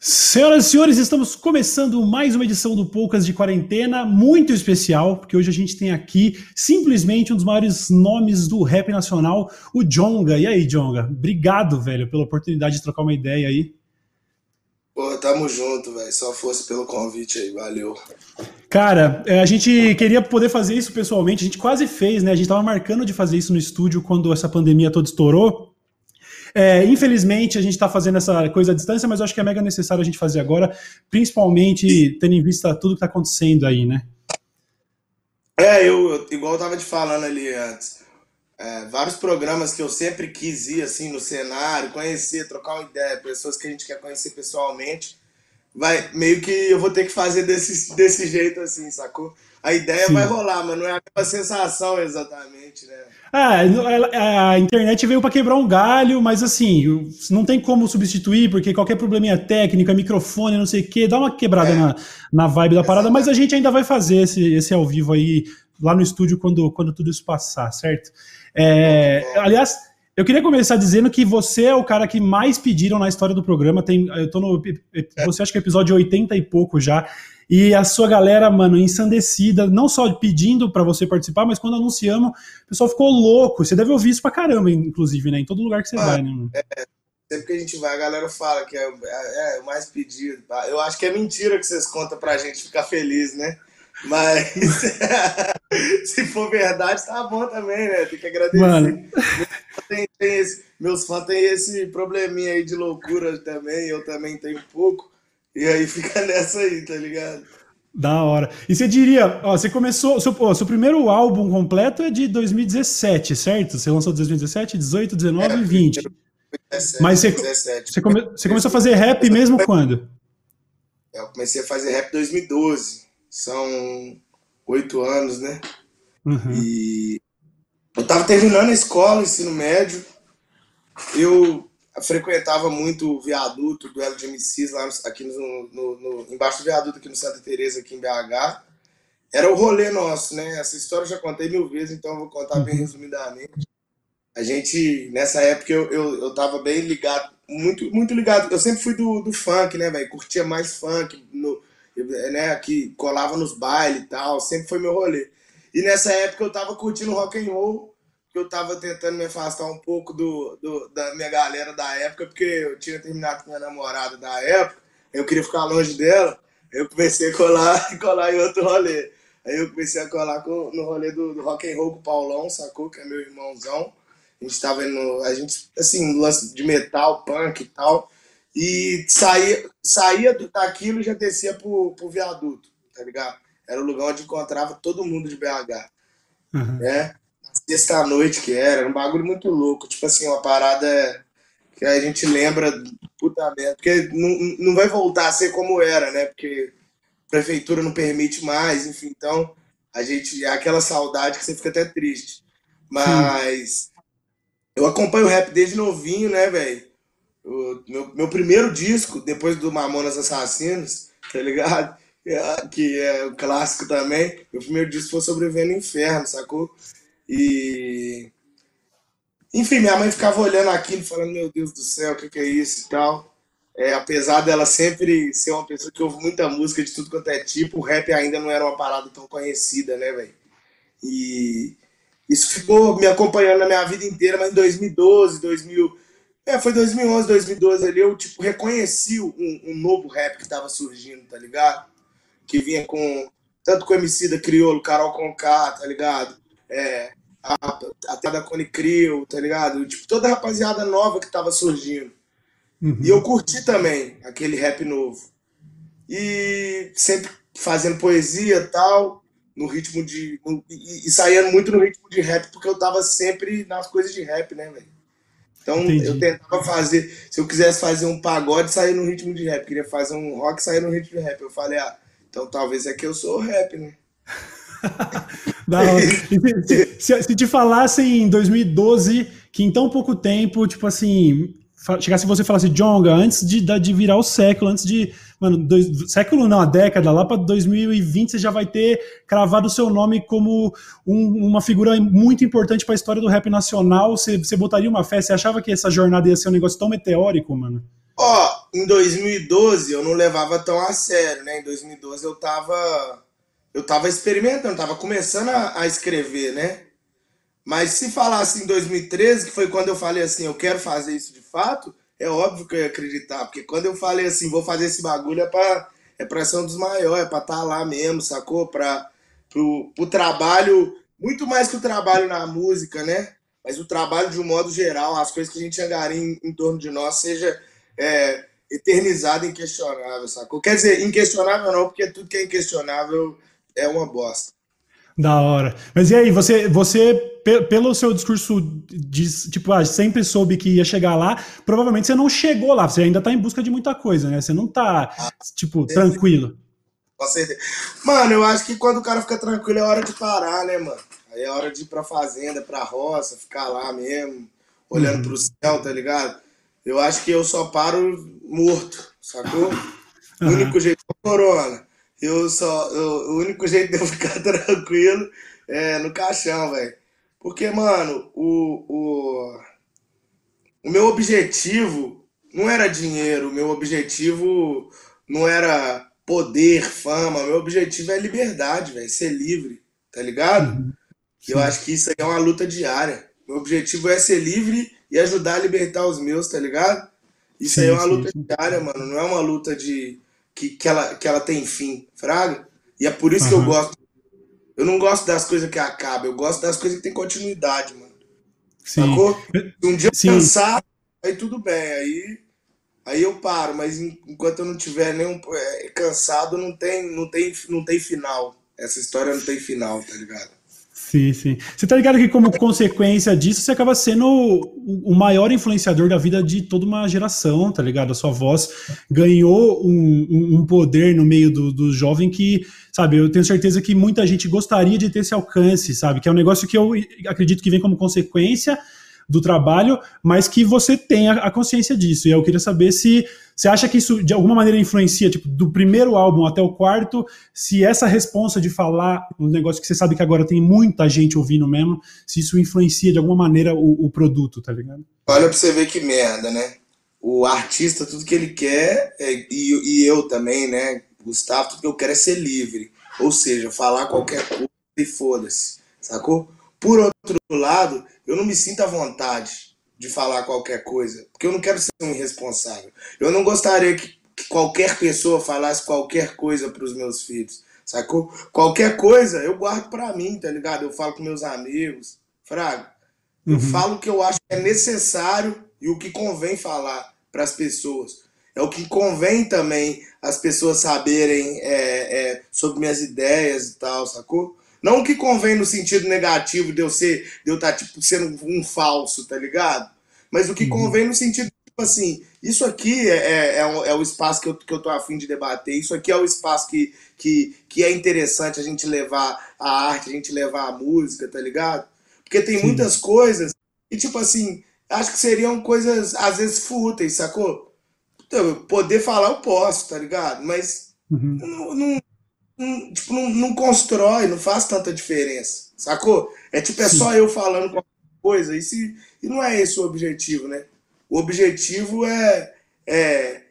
Senhoras e senhores, estamos começando mais uma edição do Poucas de Quarentena, muito especial, porque hoje a gente tem aqui simplesmente um dos maiores nomes do rap nacional, o Jonga. E aí, Jonga? Obrigado, velho, pela oportunidade de trocar uma ideia aí. Pô, tamo junto, velho. Só fosse pelo convite aí, valeu. Cara, é, a gente queria poder fazer isso pessoalmente, a gente quase fez, né? A gente tava marcando de fazer isso no estúdio quando essa pandemia toda estourou. É, infelizmente, a gente está fazendo essa coisa à distância, mas eu acho que é mega necessário a gente fazer agora, principalmente tendo em vista tudo que está acontecendo aí, né? É, eu, igual eu tava te falando ali antes, é, vários programas que eu sempre quis ir, assim, no cenário, conhecer, trocar uma ideia, pessoas que a gente quer conhecer pessoalmente, vai, meio que eu vou ter que fazer desse, desse jeito, assim, sacou? A ideia Sim. vai rolar, mas não é a mesma sensação exatamente, né? Ah, a internet veio para quebrar um galho, mas assim, não tem como substituir, porque qualquer probleminha técnica, microfone, não sei o quê, dá uma quebrada é. na, na vibe da parada, mas a gente ainda vai fazer esse, esse ao vivo aí, lá no estúdio, quando, quando tudo isso passar, certo? É, aliás, eu queria começar dizendo que você é o cara que mais pediram na história do programa. Tem, eu tô no. Você acha que é episódio 80 e pouco já. E a sua galera, mano, ensandecida, não só pedindo para você participar, mas quando anunciamos, o pessoal ficou louco. Você deve ouvir isso pra caramba, inclusive, né? Em todo lugar que você ah, vai, né? Mano? É, sempre que a gente vai, a galera fala que é, é, é o mais pedido. Eu acho que é mentira que vocês contam pra gente ficar feliz, né? Mas se for verdade, tá bom também, né? Tem que agradecer. Mano. Tem, tem esse, meus fãs têm esse probleminha aí de loucura também, eu também tenho um pouco. E aí fica nessa aí, tá ligado? Da hora. E você diria, ó, você começou, seu, ó, seu primeiro álbum completo é de 2017, certo? Você lançou 2017, 18, 19 e 20. 17, Mas você, 17. Você, come, você começou a fazer rap mesmo quando? Eu comecei a fazer rap em 2012. São oito anos, né? Uhum. E eu tava terminando a escola, ensino médio. Eu frequentava muito o viaduto, duelo de MCs lá aqui no, no, no, embaixo do viaduto aqui no Santa Teresa aqui em BH. Era o rolê nosso, né? Essa história eu já contei mil vezes, então eu vou contar bem uhum. resumidamente. A gente, nessa época, eu, eu, eu tava bem ligado, muito, muito ligado. Eu sempre fui do, do funk, né, velho? Curtia mais funk, no, né, que colava nos bailes e tal, sempre foi meu rolê. E nessa época eu tava curtindo rock and roll eu tava tentando me afastar um pouco do, do, da minha galera da época, porque eu tinha terminado com minha namorada da época, eu queria ficar longe dela, eu comecei a colar, colar em outro rolê. Aí eu comecei a colar com, no rolê do, do rock and roll com o Paulão, sacou? Que é meu irmãozão. A gente tava indo, a gente, assim, lance de metal, punk e tal. E saía, saía daquilo e já descia pro, pro viaduto, tá ligado? Era o lugar onde encontrava todo mundo de BH. Uhum. Né? Sexta-noite que era, era um bagulho muito louco. Tipo assim, uma parada que a gente lembra, puta merda, porque não, não vai voltar a ser como era, né? Porque a prefeitura não permite mais, enfim, então a gente, aquela saudade que você fica até triste. Mas Sim. eu acompanho o rap desde novinho, né, velho? Meu, meu primeiro disco, depois do Mamonas Assassinos, tá ligado? Que é o clássico também. Meu primeiro disco foi Sobrevivendo no Inferno, sacou? E. Enfim, minha mãe ficava olhando aquilo, falando: Meu Deus do céu, o que, que é isso e tal. É, apesar dela sempre ser uma pessoa que ouve muita música de tudo quanto é tipo, o rap ainda não era uma parada tão conhecida, né, velho? E isso ficou me acompanhando na minha vida inteira, mas em 2012, 2000. É, foi 2011, 2012 ali, eu, tipo, reconheci um, um novo rap que tava surgindo, tá ligado? Que vinha com. Tanto com o MC da Criolo, Carol Conká, tá ligado? É, a, até da Cone Crew, tá ligado? Tipo, toda a rapaziada nova que tava surgindo. Uhum. E eu curti também aquele rap novo. E sempre fazendo poesia e tal, no ritmo de. No, e, e saía muito no ritmo de rap, porque eu tava sempre nas coisas de rap, né, velho? Então Entendi. eu tentava fazer. Se eu quisesse fazer um pagode, sair no ritmo de rap. Queria fazer um rock, sair no ritmo de rap. Eu falei, ah, então talvez é que eu sou rap, né? da hora. Se, se, se, te falassem em 2012 que em tão pouco tempo, tipo assim, chegasse você e falasse, Jonga, antes de, de virar o século, antes de. Mano, dois, século não, a década, lá para 2020 você já vai ter cravado o seu nome como um, uma figura muito importante para a história do rap nacional. Você, você botaria uma fé? Você achava que essa jornada ia ser um negócio tão meteórico, mano? Ó, oh em 2012 eu não levava tão a sério, né? Em 2012 eu tava eu tava experimentando, tava começando a, a escrever, né? Mas se falasse em 2013, que foi quando eu falei assim, eu quero fazer isso de fato, é óbvio que eu ia acreditar, porque quando eu falei assim, vou fazer esse bagulho é pra, é pra ser um dos maiores, é pra estar tá lá mesmo, sacou? Pra, pro, pro trabalho, muito mais que o trabalho na música, né? Mas o trabalho de um modo geral, as coisas que a gente angaria em, em torno de nós, seja é, eternizado inquestionável, sacou? Quer dizer, inquestionável não, porque tudo que é inquestionável é uma bosta. Da hora. Mas e aí, você, você pelo seu discurso de, tipo, ah, sempre soube que ia chegar lá, provavelmente você não chegou lá, você ainda tá em busca de muita coisa, né? Você não tá, ah, tipo, tranquilo. Com certeza. Mano, eu acho que quando o cara fica tranquilo é hora de parar, né, mano? Aí é hora de ir pra fazenda, pra roça, ficar lá mesmo, olhando uhum. pro céu, tá ligado? Eu acho que eu só paro morto, sacou? Uhum. O único jeito é corona. Eu só. Eu, o único jeito de eu ficar tranquilo é no caixão, velho. Porque, mano, o, o, o meu objetivo não era dinheiro, o meu objetivo não era poder, fama, meu objetivo é liberdade, velho, ser livre, tá ligado? Uhum. Eu acho que isso aí é uma luta diária. Meu objetivo é ser livre e ajudar a libertar os meus, tá ligado? Isso sim, aí é uma sim, luta sim. diária, mano, não é uma luta de que, que, ela, que ela tem fim, fraga. E é por isso uhum. que eu gosto. Eu não gosto das coisas que acabam, eu gosto das coisas que tem continuidade, mano. Sim. Sacou? Um dia eu Sim. cansar, aí tudo bem, aí, aí eu paro, mas enquanto eu não tiver nenhum é, cansado, não tem, não, tem, não tem final. Essa história não tem final, tá ligado? Sim, sim. Você tá ligado que, como consequência disso, você acaba sendo o maior influenciador da vida de toda uma geração, tá ligado? A sua voz ganhou um, um poder no meio do, do jovem que, sabe, eu tenho certeza que muita gente gostaria de ter esse alcance, sabe? Que é um negócio que eu acredito que vem como consequência do trabalho, mas que você tenha a consciência disso. E eu queria saber se você acha que isso de alguma maneira influencia, tipo, do primeiro álbum até o quarto, se essa responsa de falar um negócio que você sabe que agora tem muita gente ouvindo mesmo, se isso influencia de alguma maneira o, o produto, tá ligado? Olha pra você ver que merda, né? O artista, tudo que ele quer, é, e, e eu também, né? Gustavo, tudo que eu quero é ser livre. Ou seja, falar qualquer coisa e foda-se, sacou? Por outro lado, eu não me sinto à vontade de falar qualquer coisa, porque eu não quero ser um irresponsável. Eu não gostaria que, que qualquer pessoa falasse qualquer coisa para os meus filhos, sacou? Qualquer coisa eu guardo para mim, tá ligado? Eu falo com meus amigos, fraga. Eu uhum. falo o que eu acho que é necessário e o que convém falar para as pessoas. É o que convém também as pessoas saberem é, é, sobre minhas ideias e tal, sacou? Não que convém no sentido negativo de eu ser, de eu estar tá, tipo, sendo um falso, tá ligado? Mas o que uhum. convém no sentido, tipo assim, isso aqui é, é, é, o, é o espaço que eu, que eu tô afim de debater, isso aqui é o espaço que, que, que é interessante a gente levar a arte, a gente levar a música, tá ligado? Porque tem Sim. muitas coisas e, tipo assim, acho que seriam coisas, às vezes, fúteis, sacou? Então, poder falar eu posso, tá ligado? Mas uhum. não, não, não, tipo, não, não, constrói, não faz tanta diferença, sacou? É tipo, é Sim. só eu falando qualquer coisa, e, se, e não é esse o objetivo, né? O objetivo é, é,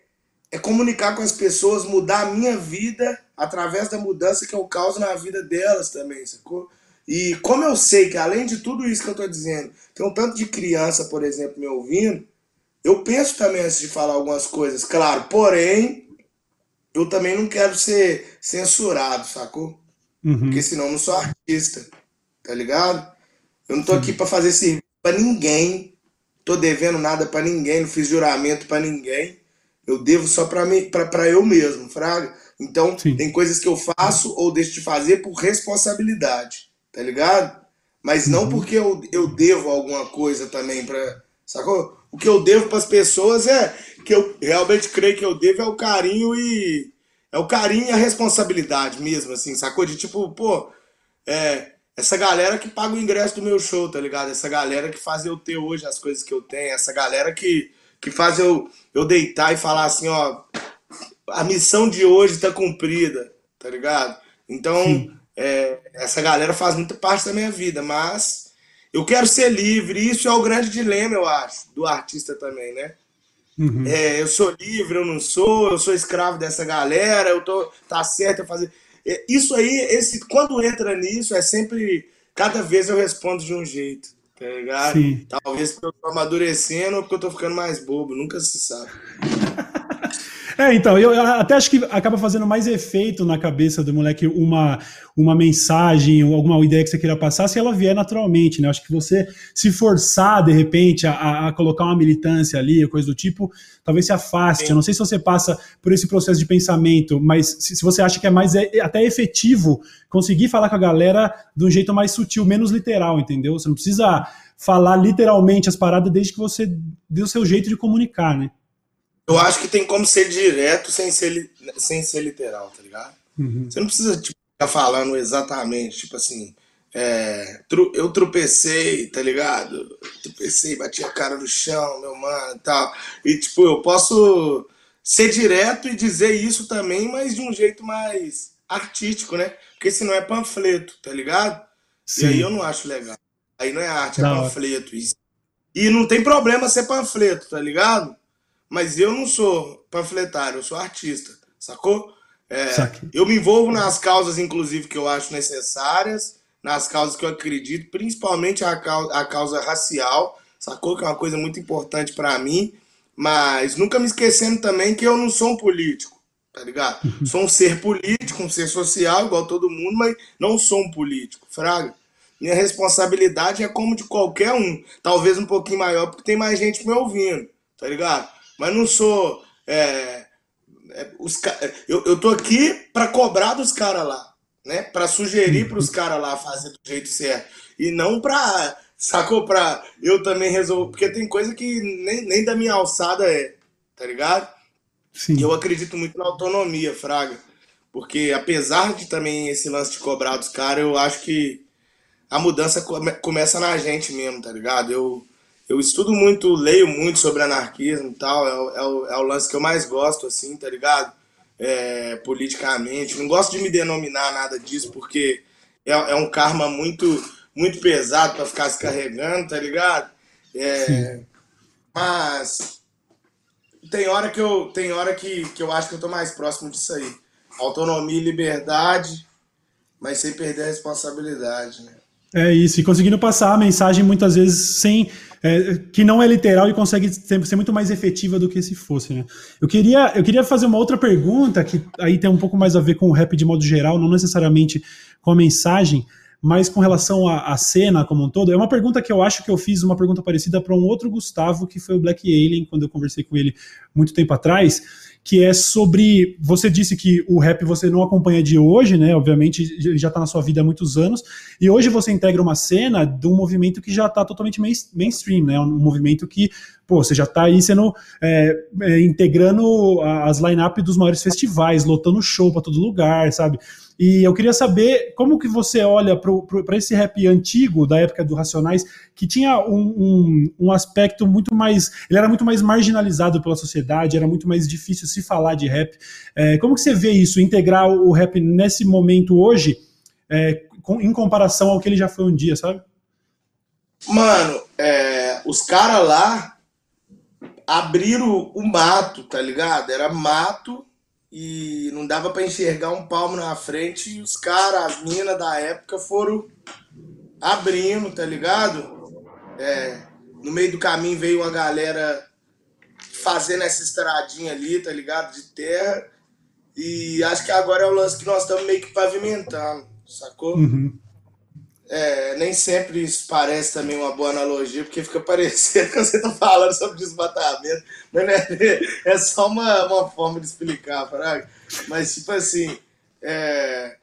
é comunicar com as pessoas, mudar a minha vida através da mudança que eu causo na vida delas também, sacou? E como eu sei que além de tudo isso que eu tô dizendo, tem um tanto de criança, por exemplo, me ouvindo, eu penso também antes de falar algumas coisas, claro, porém, eu também não quero ser censurado, sacou? Uhum. Porque senão eu não sou artista, tá ligado? Eu não tô Sim. aqui para fazer serviço pra ninguém, tô devendo nada para ninguém, não fiz juramento para ninguém. Eu devo só para mim, para eu mesmo, fraga. Então, Sim. tem coisas que eu faço ou deixo de fazer por responsabilidade, tá ligado? Mas não uhum. porque eu, eu devo alguma coisa também para, sacou? O que eu devo para as pessoas é que eu realmente creio que eu devo é o carinho e. É o carinho e a responsabilidade mesmo, assim, sacou? De tipo, pô, é, essa galera que paga o ingresso do meu show, tá ligado? Essa galera que faz eu ter hoje as coisas que eu tenho, essa galera que, que faz eu, eu deitar e falar assim, ó, a missão de hoje tá cumprida, tá ligado? Então, é, essa galera faz muita parte da minha vida, mas eu quero ser livre, isso é o grande dilema, eu acho, do artista também, né? Uhum. É, eu sou livre, eu não sou, eu sou escravo dessa galera, eu tô. tá certo eu fazer. É, isso aí, esse, quando entra nisso, é sempre. Cada vez eu respondo de um jeito, tá ligado? Sim. Talvez porque eu tô amadurecendo ou porque eu tô ficando mais bobo, nunca se sabe. É, então, eu até acho que acaba fazendo mais efeito na cabeça do moleque uma, uma mensagem ou alguma ideia que você queira passar se ela vier naturalmente, né? Acho que você se forçar, de repente, a, a colocar uma militância ali, coisa do tipo, talvez se afaste. Sim. Eu não sei se você passa por esse processo de pensamento, mas se, se você acha que é mais é, até efetivo conseguir falar com a galera de um jeito mais sutil, menos literal, entendeu? Você não precisa falar literalmente as paradas desde que você dê o seu jeito de comunicar, né? Eu acho que tem como ser direto sem ser, sem ser literal, tá ligado? Uhum. Você não precisa tipo, ficar falando exatamente, tipo assim, é, eu tropecei, tá ligado? Tropecei, bati a cara no chão, meu mano e tal. E tipo, eu posso ser direto e dizer isso também, mas de um jeito mais artístico, né? Porque senão é panfleto, tá ligado? Sim. E aí eu não acho legal. Aí não é arte, é panfleto. E não tem problema ser panfleto, tá ligado? Mas eu não sou panfletário, eu sou artista, sacou? É, eu me envolvo nas causas, inclusive, que eu acho necessárias, nas causas que eu acredito, principalmente a causa, a causa racial, sacou? Que é uma coisa muito importante para mim, mas nunca me esquecendo também que eu não sou um político, tá ligado? Uhum. Sou um ser político, um ser social, igual todo mundo, mas não sou um político, fraga. Minha responsabilidade é como de qualquer um, talvez um pouquinho maior, porque tem mais gente me ouvindo, tá ligado? Mas não sou. É, é, os, eu, eu tô aqui para cobrar dos caras lá, né? Para sugerir para os caras lá fazer do jeito certo. E não para. Sacou? Pra eu também resolver. Porque tem coisa que nem, nem da minha alçada é, tá ligado? Sim. Eu acredito muito na autonomia, Fraga. Porque apesar de também esse lance de cobrar dos caras, eu acho que a mudança come, começa na gente mesmo, tá ligado? Eu, eu estudo muito, leio muito sobre anarquismo e tal, é é o, é o lance que eu mais gosto, assim, tá ligado? É, politicamente. Não gosto de me denominar nada disso, porque é, é um karma muito, muito pesado para ficar se carregando, tá ligado? É, mas tem hora que eu tem hora que, que eu acho que eu tô mais próximo disso aí. Autonomia e liberdade, mas sem perder a responsabilidade, né? É isso, e conseguindo passar a mensagem muitas vezes sem é, que não é literal e consegue ser, muito mais efetiva do que se fosse, né? Eu queria, eu queria fazer uma outra pergunta que aí tem um pouco mais a ver com o rap de modo geral, não necessariamente com a mensagem, mas com relação à cena como um todo. É uma pergunta que eu acho que eu fiz uma pergunta parecida para um outro Gustavo, que foi o Black Alien, quando eu conversei com ele muito tempo atrás que é sobre. Você disse que o rap você não acompanha de hoje, né? Obviamente, ele já está na sua vida há muitos anos. E hoje você integra uma cena de um movimento que já está totalmente mainstream, né? Um movimento que, pô, você já está aí sendo. É, é, integrando as line-up dos maiores festivais, lotando show para todo lugar, sabe? E eu queria saber como que você olha para esse rap antigo, da época do Racionais, que tinha um, um, um, aspecto muito mais. Ele era muito mais marginalizado pela sociedade, era muito mais difícil se falar de rap. É, como que você vê isso, integrar o rap nesse momento hoje, é, com, em comparação ao que ele já foi um dia, sabe? Mano, é, os caras lá abriram o mato, tá ligado? Era mato e não dava para enxergar um palmo na frente e os caras, as minas da época foram abrindo, tá ligado? É, no meio do caminho veio uma galera fazendo essa estradinha ali, tá ligado? De terra. E acho que agora é o lance que nós estamos meio que pavimentando, sacou? Uhum. É, nem sempre isso parece também uma boa analogia, porque fica parecendo que você tá falando sobre desmatamento, mas né, é só uma, uma forma de explicar, fraga. Mas, tipo assim, é,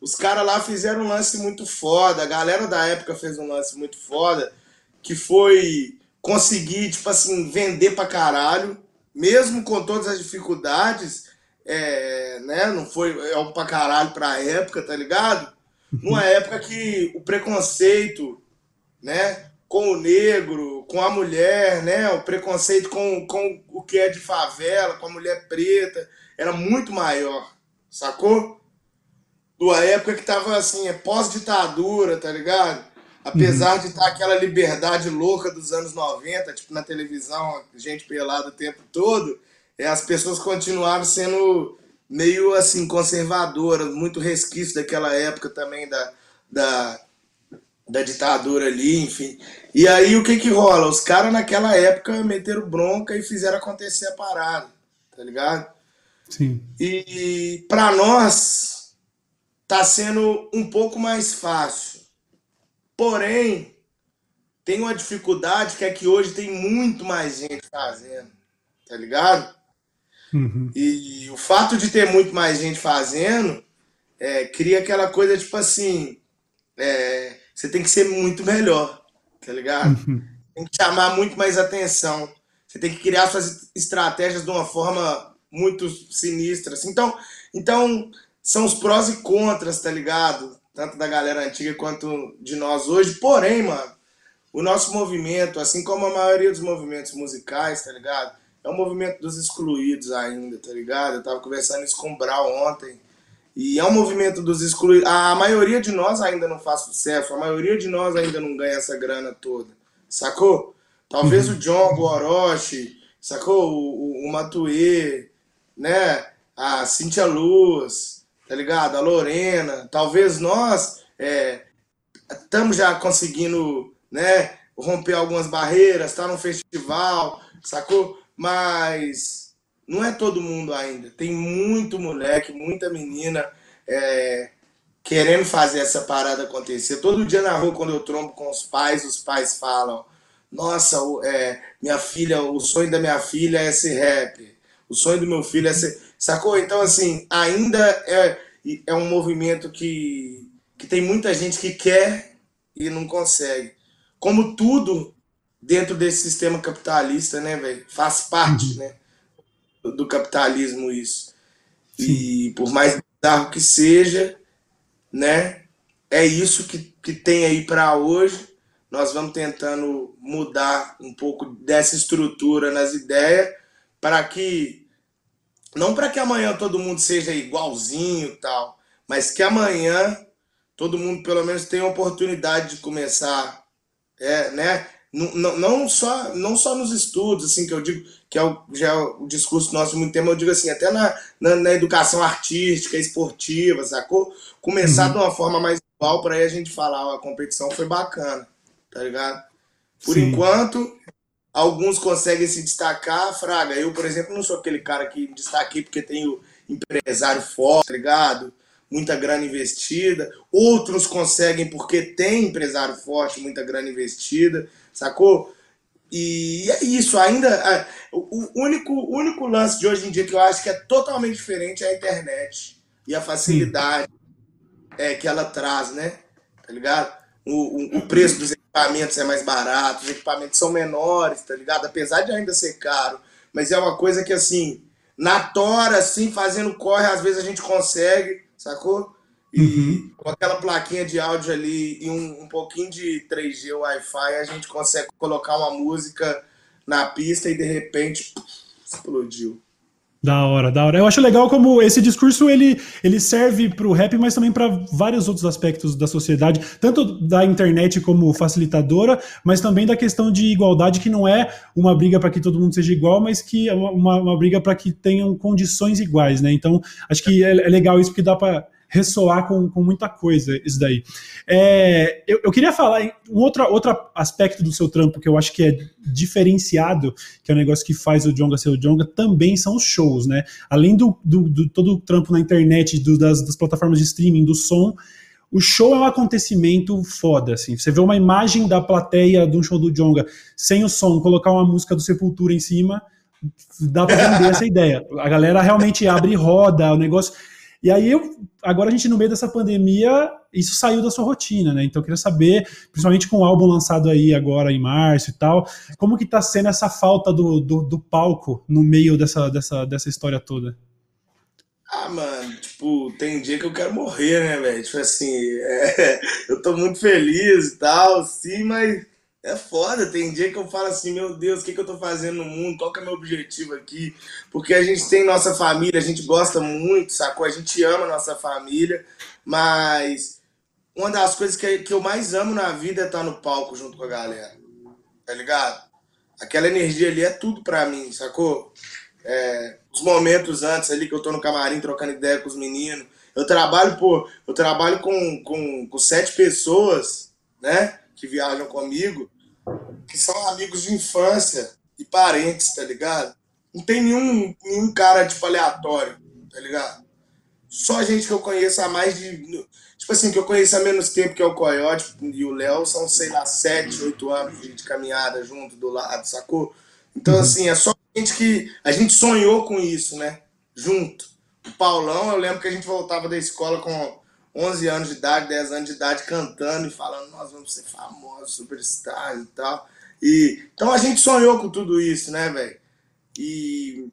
os caras lá fizeram um lance muito foda, a galera da época fez um lance muito foda, que foi conseguir, tipo assim, vender pra caralho, mesmo com todas as dificuldades, é, né, não foi é um pra caralho pra época, tá ligado? Numa época que o preconceito, né, com o negro, com a mulher, né, o preconceito com, com o que é de favela, com a mulher preta, era muito maior, sacou? Numa época que tava assim, é pós-ditadura, tá ligado? Apesar uhum. de estar aquela liberdade louca dos anos 90, tipo na televisão, gente pelada o tempo todo, é, as pessoas continuaram sendo meio assim conservadoras, muito resquício daquela época também da, da, da ditadura ali, enfim. E aí o que que rola? Os caras naquela época meteram bronca e fizeram acontecer a parada, tá ligado? Sim. E para nós tá sendo um pouco mais fácil. Porém, tem uma dificuldade que é que hoje tem muito mais gente fazendo, tá ligado? Uhum. E o fato de ter muito mais gente fazendo é, cria aquela coisa tipo assim: é, você tem que ser muito melhor, tá ligado? Uhum. Tem que chamar muito mais atenção. Você tem que criar suas estratégias de uma forma muito sinistra. Assim. Então, então, são os prós e contras, tá ligado? Tanto da galera antiga quanto de nós hoje. Porém, mano, o nosso movimento, assim como a maioria dos movimentos musicais, tá ligado? É um movimento dos excluídos ainda, tá ligado? Eu tava conversando isso com o Brau ontem. E é um movimento dos excluídos. A maioria de nós ainda não faz sucesso, a maioria de nós ainda não ganha essa grana toda, sacou? Talvez uhum. o John, o Orochi, sacou? O, o, o Matue, né? A Cintia Luz, tá ligado? A Lorena. Talvez nós estamos é, já conseguindo, né? Romper algumas barreiras, tá no festival, sacou? Mas não é todo mundo ainda. Tem muito moleque, muita menina é, querendo fazer essa parada acontecer. Todo dia na rua, quando eu trombo com os pais, os pais falam: Nossa, é, minha filha, o sonho da minha filha é ser rap. O sonho do meu filho é ser. Sacou? Então, assim, ainda é, é um movimento que, que tem muita gente que quer e não consegue. Como tudo dentro desse sistema capitalista, né, velho? Faz parte, uhum. né, do capitalismo isso. Sim. E por mais bizarro que seja, né, é isso que, que tem aí para hoje. Nós vamos tentando mudar um pouco dessa estrutura nas ideias para que não para que amanhã todo mundo seja igualzinho tal, mas que amanhã todo mundo pelo menos tenha a oportunidade de começar, é, né, não, não, só, não só nos estudos, assim, que eu digo, que é o, já é o discurso nosso de muito tempo, eu digo assim, até na, na, na educação artística, esportiva, sacou? Começar uhum. de uma forma mais igual para aí a gente falar, a competição foi bacana, tá ligado? Por Sim. enquanto, alguns conseguem se destacar, Fraga. Eu, por exemplo, não sou aquele cara que destaquei porque tenho empresário forte, tá ligado? muita grana investida, outros conseguem porque tem empresário forte, muita grana investida, sacou? E é isso, ainda. É, o único, único lance de hoje em dia que eu acho que é totalmente diferente é a internet e a facilidade é, que ela traz, né? Tá ligado? O, o, o, preço dos equipamentos é mais barato, os equipamentos são menores, tá ligado? Apesar de ainda ser caro, mas é uma coisa que assim, na tora, assim, fazendo corre, às vezes a gente consegue sacou? E uhum. com aquela plaquinha de áudio ali e um, um pouquinho de 3G Wi-Fi, a gente consegue colocar uma música na pista e de repente explodiu. Da hora, da hora. Eu acho legal como esse discurso ele, ele serve para o rap, mas também para vários outros aspectos da sociedade, tanto da internet como facilitadora, mas também da questão de igualdade, que não é uma briga para que todo mundo seja igual, mas que é uma, uma briga para que tenham condições iguais, né? Então, acho que é, é legal isso, porque dá para ressoar com, com muita coisa isso daí. É, eu, eu, queria falar um outro, outro aspecto do seu trampo que eu acho que é diferenciado, que é o um negócio que faz o Jonga ser o Jonga, também são os shows, né? Além do, do, do todo o trampo na internet, do, das, das plataformas de streaming, do som, o show é um acontecimento foda, assim. Você vê uma imagem da plateia de um show do Jonga sem o som, colocar uma música do Sepultura em cima, dá pra vender essa ideia. A galera realmente abre roda, o negócio. E aí, eu, agora a gente, no meio dessa pandemia, isso saiu da sua rotina, né? Então eu queria saber, principalmente com o álbum lançado aí agora em março e tal, como que tá sendo essa falta do, do, do palco no meio dessa, dessa, dessa história toda? Ah, mano, tipo, tem dia que eu quero morrer, né, velho? Tipo assim, é, eu tô muito feliz e tal, sim, mas é foda, tem dia que eu falo assim, meu Deus, o que, que eu tô fazendo no mundo? Qual que é o meu objetivo aqui? Porque a gente tem nossa família, a gente gosta muito, sacou? A gente ama nossa família, mas uma das coisas que, que eu mais amo na vida é estar no palco junto com a galera. Tá ligado? Aquela energia ali é tudo pra mim, sacou? É, os momentos antes ali que eu tô no camarim trocando ideia com os meninos. Eu trabalho, pô, eu trabalho com, com, com sete pessoas, né? Que viajam comigo, que são amigos de infância e parentes, tá ligado? Não tem nenhum, nenhum cara, tipo, aleatório, tá ligado? Só gente que eu conheço há mais de. Tipo assim, que eu conheço há menos tempo que é o Coyote e o Léo, são, sei lá, sete, oito anos de, de caminhada junto do lado, sacou? Então, uhum. assim, é só gente que. A gente sonhou com isso, né? Junto. O Paulão, eu lembro que a gente voltava da escola com 11 anos de idade, 10 anos de idade, cantando e falando, nós vamos ser famosos, superstars e tal. E, então a gente sonhou com tudo isso, né, velho? E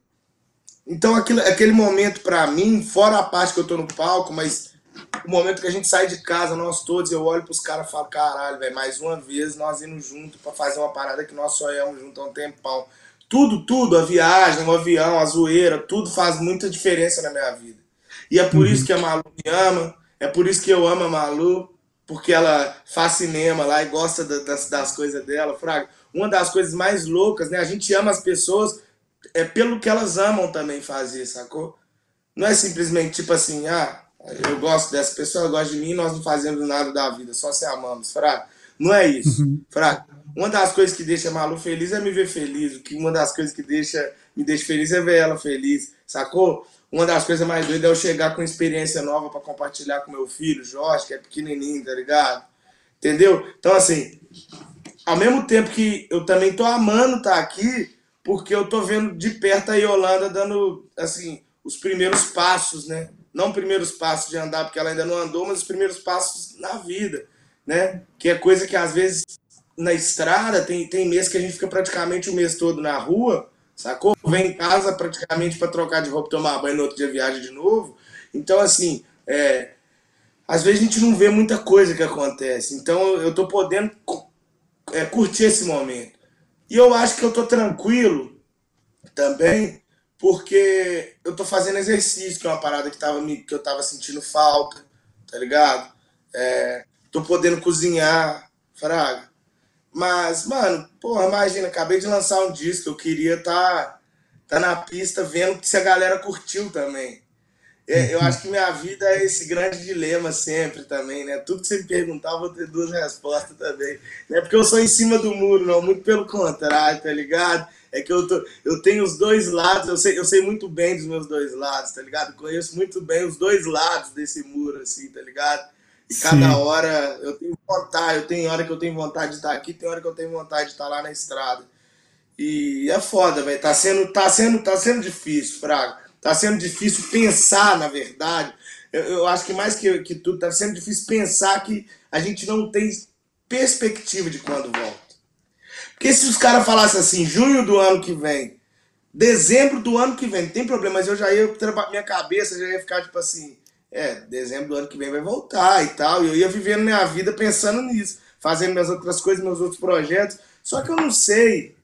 então aquilo, aquele momento para mim, fora a parte que eu tô no palco, mas o momento que a gente sai de casa, nós todos, eu olho pros caras e falo, caralho, velho, mais uma vez nós indo junto para fazer uma parada que nós sonhamos junto há um tempão. Tudo, tudo, a viagem, o avião, a zoeira, tudo faz muita diferença na minha vida. E é por uhum. isso que a Malu me ama, é por isso que eu amo a Malu, porque ela faz cinema lá e gosta das, das coisas dela, Fraga. Uma das coisas mais loucas, né? A gente ama as pessoas é pelo que elas amam também fazer, sacou? Não é simplesmente tipo assim, ah, eu gosto dessa pessoa, ela gosta de mim, nós não fazemos nada da vida, só se amamos, fraco. Não é isso, uhum. fraco. Uma das coisas que deixa a Malu feliz é me ver feliz. O que uma das coisas que deixa, me deixa feliz é ver ela feliz, sacou? Uma das coisas mais doidas é eu chegar com experiência nova para compartilhar com meu filho, Jorge, que é pequenininho, tá ligado? Entendeu? Então, assim, ao mesmo tempo que eu também tô amando estar tá aqui, porque eu tô vendo de perto a Yolanda dando, assim, os primeiros passos, né? Não primeiros passos de andar, porque ela ainda não andou, mas os primeiros passos na vida, né? Que é coisa que às vezes na estrada tem, tem mês que a gente fica praticamente o mês todo na rua, sacou? Vem em casa praticamente para trocar de roupa, tomar banho, no outro dia viaja de novo. Então, assim, é, às vezes a gente não vê muita coisa que acontece. Então eu tô podendo é, curtir esse momento. E eu acho que eu tô tranquilo também, porque eu tô fazendo exercício, que é uma parada que, tava, que eu tava sentindo falta, tá ligado? É, tô podendo cozinhar, fraga. Mas, mano, porra, imagina, acabei de lançar um disco, eu queria tá, tá na pista vendo se a galera curtiu também. É, eu acho que minha vida é esse grande dilema sempre também, né? Tudo que você me perguntar, eu vou ter duas respostas também. Não é porque eu sou em cima do muro, não, muito pelo contrário, tá ligado? É que eu, tô, eu tenho os dois lados, eu sei, eu sei muito bem dos meus dois lados, tá ligado? Conheço muito bem os dois lados desse muro, assim, tá ligado? E Sim. cada hora eu tenho vontade, eu tenho hora que eu tenho vontade de estar aqui, tem hora que eu tenho vontade de estar lá na estrada. E é foda, velho. Tá sendo, tá, sendo, tá sendo difícil, Fraga Está sendo difícil pensar, na verdade. Eu, eu, acho que mais que, que tudo, está sendo difícil pensar que a gente não tem perspectiva de quando volta. Porque se os caras falassem assim, junho do ano que vem, dezembro do ano que vem, não tem problema, mas eu já ia, minha cabeça já ia ficar tipo assim, é, dezembro do ano que vem vai voltar e tal, e eu ia vivendo minha vida pensando nisso, fazendo minhas outras coisas, meus outros projetos, só que eu não sei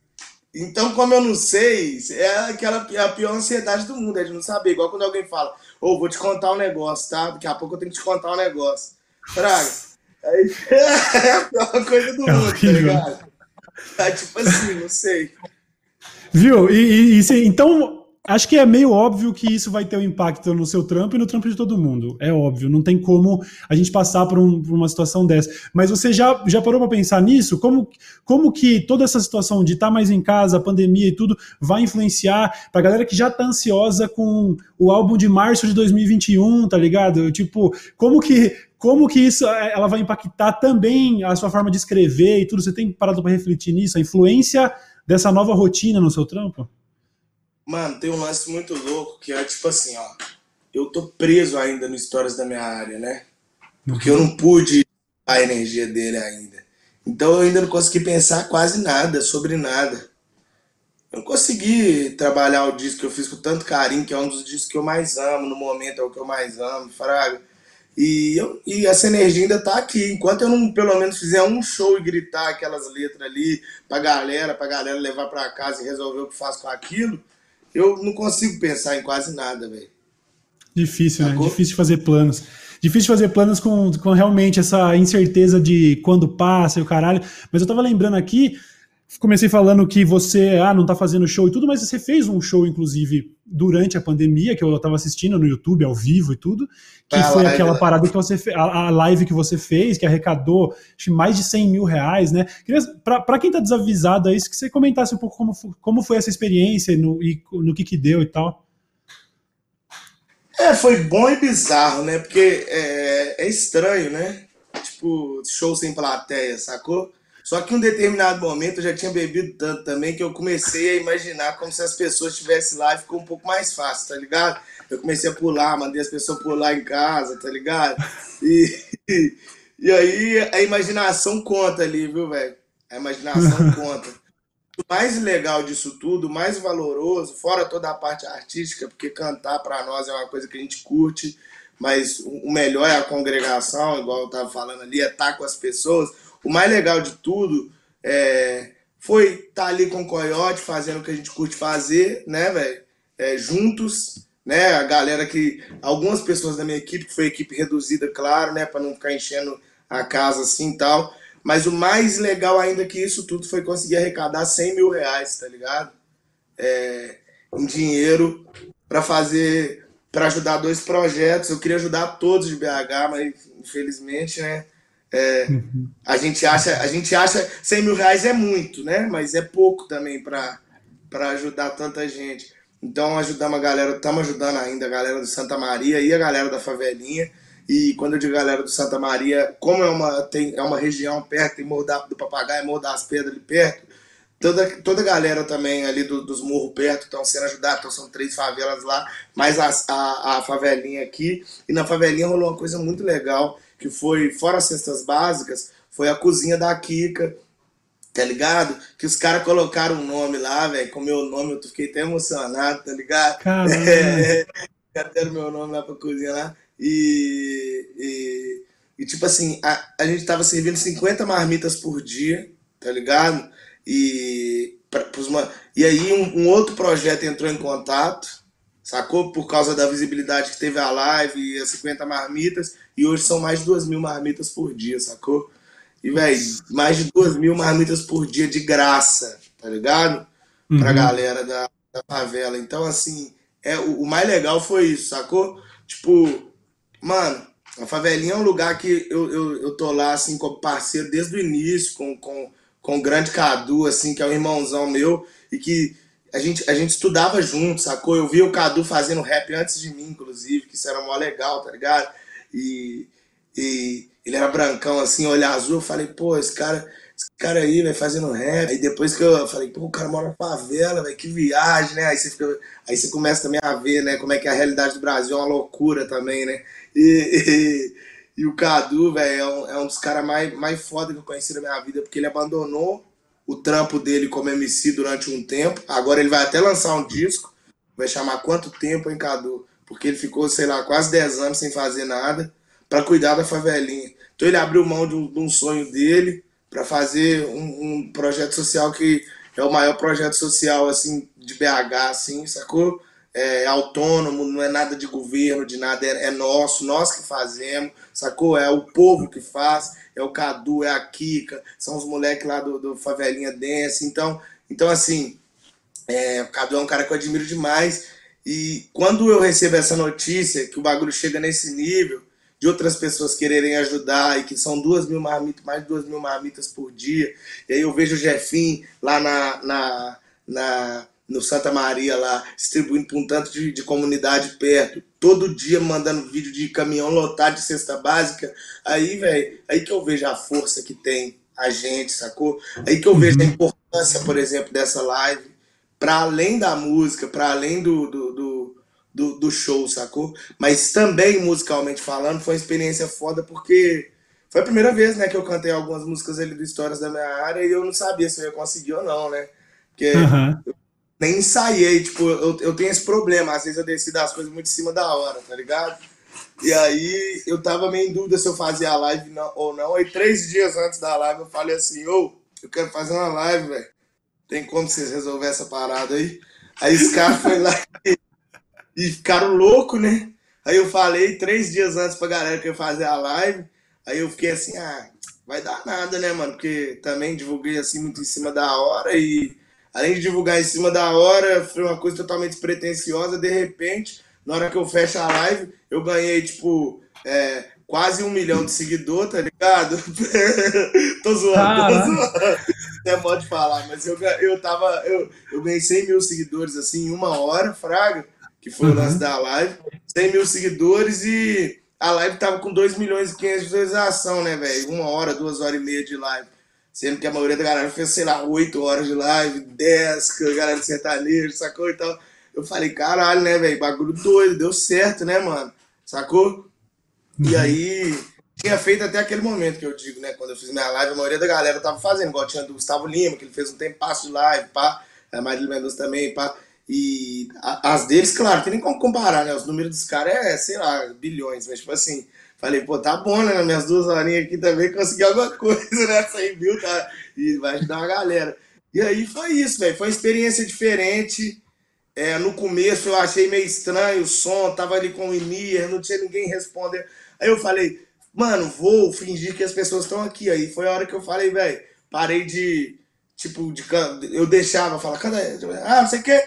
então, como eu não sei, é aquela é a pior ansiedade do mundo, é de não saber. Igual quando alguém fala, ô, oh, vou te contar um negócio, tá? Daqui a pouco eu tenho que te contar um negócio. Fraga. Aí, é a pior coisa do é mundo, tá ligado? É tipo assim, não sei. Viu? E, e, e então, Acho que é meio óbvio que isso vai ter um impacto no seu trampo e no trampo de todo mundo. É óbvio, não tem como a gente passar por, um, por uma situação dessa. Mas você já, já parou para pensar nisso? Como, como que toda essa situação de estar tá mais em casa, a pandemia e tudo, vai influenciar para a galera que já está ansiosa com o álbum de março de 2021, tá ligado? Tipo, como que, como que isso é, ela vai impactar também a sua forma de escrever e tudo? Você tem parado para refletir nisso? A influência dessa nova rotina no seu trampo? Mano, tem um lance muito louco que é tipo assim, ó. Eu tô preso ainda no Histórias da minha área, né? Porque eu não pude a energia dele ainda. Então eu ainda não consegui pensar quase nada sobre nada. Eu não consegui trabalhar o disco que eu fiz com tanto carinho, que é um dos discos que eu mais amo no momento, é o que eu mais amo, Fraga. E, eu, e essa energia ainda tá aqui. Enquanto eu não, pelo menos, fizer um show e gritar aquelas letras ali pra galera, pra galera levar pra casa e resolver o que faz com aquilo, eu não consigo pensar em quase nada, velho. Difícil, né? Difícil fazer planos. difícil fazer planos com, com realmente essa incerteza de quando passa e o caralho. Mas eu tava lembrando aqui, comecei falando que você ah, não tá fazendo show e tudo, mas você fez um show, inclusive, durante a pandemia, que eu tava assistindo no YouTube, ao vivo e tudo, que é foi aquela parada que você fez, a, a, live que você fez, que arrecadou mais de 100 mil reais, né? Para quem tá desavisado aí, que você comentasse um pouco como, como foi essa experiência no, e no que que deu e tal. É, foi bom e bizarro, né? Porque é, é estranho, né? Tipo, show sem plateia, sacou? Só que em um determinado momento eu já tinha bebido tanto também que eu comecei a imaginar como se as pessoas estivessem lá e ficou um pouco mais fácil, tá ligado? Eu comecei a pular, mandei as pessoas pular em casa, tá ligado? E, e, e aí a imaginação conta ali, viu, velho? A imaginação conta. O mais legal disso tudo, o mais valoroso, fora toda a parte artística, porque cantar para nós é uma coisa que a gente curte, mas o melhor é a congregação, igual eu tava falando ali, é estar com as pessoas o mais legal de tudo é, foi estar tá ali com o Coyote, fazendo o que a gente curte fazer, né, velho? É, juntos, né? A galera que. Algumas pessoas da minha equipe, que foi equipe reduzida, claro, né? Para não ficar enchendo a casa assim e tal. Mas o mais legal ainda que isso tudo foi conseguir arrecadar 100 mil reais, tá ligado? É, em dinheiro para fazer, para ajudar dois projetos. Eu queria ajudar todos de BH, mas infelizmente, né? É, uhum. a, gente acha, a gente acha 100 mil reais é muito, né? Mas é pouco também para ajudar tanta gente. Então ajudamos a galera, estamos ajudando ainda a galera do Santa Maria e a galera da Favelinha. E quando eu digo galera do Santa Maria, como é uma, tem, é uma região perto, tem Morro do Papagaio, Morro das Pedras ali perto, toda, toda a galera também ali do, dos morros perto estão sendo ajudados, então são três favelas lá, mais a, a, a favelinha aqui. E na favelinha rolou uma coisa muito legal, que foi, fora as cestas básicas, foi a cozinha da Kika, tá ligado? Que os caras colocaram um nome lá, velho, com meu nome, eu fiquei até emocionado, tá ligado? Caramba! É, deram meu nome lá pra cozinha lá. E, e, e tipo assim, a, a gente tava servindo 50 marmitas por dia, tá ligado? E, pra, pros, e aí um, um outro projeto entrou em contato, sacou? Por causa da visibilidade que teve a live e as 50 marmitas, e hoje são mais de 2 mil marmitas por dia, sacou? E, velho, mais de 2 mil marmitas por dia de graça, tá ligado? Uhum. Pra galera da, da favela. Então, assim, é, o, o, mais legal foi isso, sacou? Tipo, mano, a favelinha é um lugar que eu, eu, eu tô lá, assim, como parceiro desde o início, com, com, com o grande Cadu, assim, que é um irmãozão meu, e que a gente, a gente estudava junto, sacou? Eu via o Cadu fazendo rap antes de mim, inclusive, que isso era mó legal, tá ligado? E, e ele era brancão, assim, olho azul. Eu falei, pô, esse cara, esse cara aí, vai fazendo rap. Aí depois que eu falei, pô, o cara mora na favela, velho, que viagem, né? Aí você, fica, aí você começa também a ver, né, como é que a realidade do Brasil é uma loucura também, né? E, e, e o Cadu, velho, é, um, é um dos caras mais, mais foda que eu conheci na minha vida, porque ele abandonou o trampo dele como MC durante um tempo. Agora ele vai até lançar um disco. Vai chamar Quanto Tempo, hein, Cadu? Porque ele ficou, sei lá, quase 10 anos sem fazer nada para cuidar da favelinha. Então ele abriu mão de um, de um sonho dele para fazer um, um, projeto social que é o maior projeto social assim de BH, assim, sacou? É, autônomo, não é nada de governo, de nada, é, é nosso, nós que fazemos, sacou? É o povo que faz é o Cadu, é a Kika, são os moleques lá do, do Favelinha Dance. Então, então assim, é, o Cadu é um cara que eu admiro demais. E quando eu recebo essa notícia, que o bagulho chega nesse nível, de outras pessoas quererem ajudar, e que são duas mil marmitas, mais de duas mil marmitas por dia, e aí eu vejo o Jefim lá na, na, na no Santa Maria lá, distribuindo para um tanto de, de, comunidade perto, todo dia mandando vídeo de caminhão lotado de cesta básica, aí, velho, aí que eu vejo a força que tem a gente, sacou? Aí que eu vejo a uhum. importância, por exemplo, dessa live, para além da música, para além do, do, do, do, do show, sacou? Mas também, musicalmente falando, foi uma experiência foda, porque foi a primeira vez, né, que eu cantei algumas músicas ali do Histórias da minha área e eu não sabia se eu ia conseguir ou não, né? Porque uhum. eu nem ensaiei, tipo, eu, eu tenho esse problema, às vezes eu decido as coisas muito em cima da hora, tá ligado? E aí eu tava meio em dúvida se eu fazia a live não, ou não. Aí três dias antes da live eu falei assim, ô, oh, eu quero fazer uma live, velho. Tem como vocês resolver essa parada aí? Aí os caras foram lá e, e ficaram loucos, né? Aí eu falei três dias antes pra galera que eu ia fazer a live. Aí eu fiquei assim, ah, vai dar nada, né, mano? Porque também divulguei assim muito em cima da hora e além de divulgar em cima da hora, foi uma coisa totalmente pretensiosa. De repente, na hora que eu fecho a live, eu ganhei, tipo, é, quase um milhão de seguidor, tá ligado? tô zoando, ah, tô zoando. É pode falar, mas eu, eu tava. Eu, eu ganhei 100 mil seguidores assim em uma hora, Fraga, que foi uhum. o lance da live. 100 mil seguidores e a live tava com 2 milhões e 500 de visualização, né, velho? Uma hora, duas horas e meia de live. Sendo que a maioria da galera fez, sei lá, 8 horas de live, 10, com a galera de sertanejo, sacou? Então, eu falei, caralho, né, velho? Bagulho doido, deu certo, né, mano? Sacou? Uhum. E aí, tinha feito até aquele momento que eu digo, né? Quando eu fiz minha live, a maioria da galera tava fazendo, igual tinha do Gustavo Lima, que ele fez um tempo de live, pá. A Marília Mendonça também, pá. E as deles, claro, tem nem como comparar, né? Os números dos caras é, sei lá, bilhões, mas tipo assim, falei, pô, tá bom, né? Minhas duas horinhas aqui também consegui alguma coisa, né? 100 mil, tá? E vai ajudar uma galera. E aí foi isso, velho. Foi uma experiência diferente. É, no começo eu achei meio estranho o som, tava ali com o Emir, não tinha ninguém responder. Aí eu falei, mano, vou fingir que as pessoas estão aqui. Aí foi a hora que eu falei, velho, parei de, tipo, de, eu deixava, falar, cadê? Ah, não sei o quê.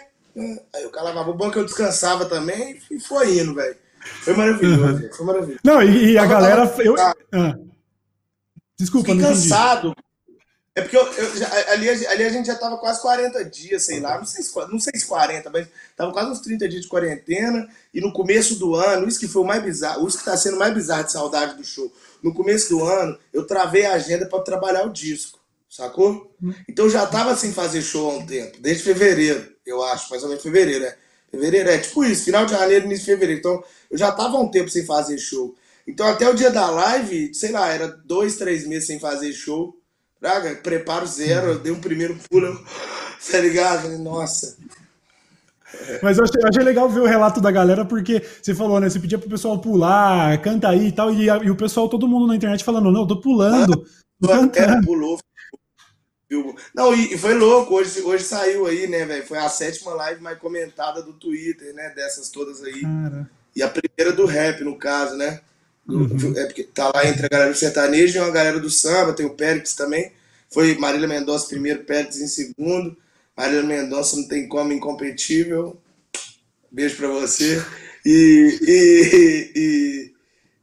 Aí eu calava o bom que eu descansava também e foi indo, velho. Foi maravilhoso, uhum. foi maravilhoso. Não, e, e a galera. Eu... Ah. Desculpa, Fiquei não cansado. É porque eu, eu ali, ali a gente já tava quase 40 dias, sei lá, não sei, se, não sei se 40, mas tava quase uns 30 dias de quarentena. E no começo do ano, isso que foi o mais bizarro, isso que tá sendo mais bizarro de saudade do show. No começo do ano, eu travei a agenda para trabalhar o disco, sacou? Então eu já tava sem fazer show há um tempo, desde fevereiro eu acho, mais ou menos fevereiro, né? Fevereiro é tipo isso, final de janeiro, início de fevereiro. Então, eu já tava há um tempo sem fazer show. Então, até o dia da live, sei lá, era dois, três meses sem fazer show. Praga, preparo zero, eu dei um primeiro pulo, tá ligado? Nossa. Mas eu achei, eu achei, legal ver o relato da galera, porque você falou, né? Você pedia pro pessoal pular, canta aí e tal, e, e o pessoal, todo mundo na internet falando, não, eu tô pulando. Ah, tô pulou, não, e, foi louco, hoje, hoje saiu aí, né, velho? Foi a sétima live mais comentada do Twitter, né? Dessas todas aí. Cara. E a primeira do rap, no caso, né? Uhum. É porque tá lá entre a galera do sertanejo e uma galera do samba, tem o Périx também. Foi Marília Mendonça primeiro, Périx em segundo. Marília Mendonça não tem como incompetível. Beijo pra você. E, e, e,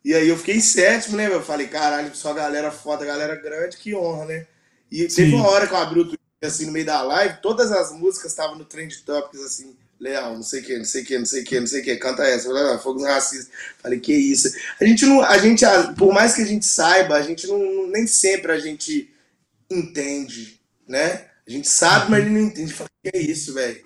e aí eu fiquei em sétimo, né? Eu falei, caralho, só galera foda, galera grande, que honra, né? E Sim. teve uma hora que eu abri o Twitter, assim, no meio da live, todas as músicas estavam no Trend Topics, assim, Leal, não sei o que, não sei o que, não sei o que, não sei o que, canta essa, falei, ah, fogo racista. Falei, que isso. A gente não, a gente, por mais que a gente saiba, a gente não, nem sempre a gente entende, né? A gente sabe, mas ele não entende. Falei, que isso, velho,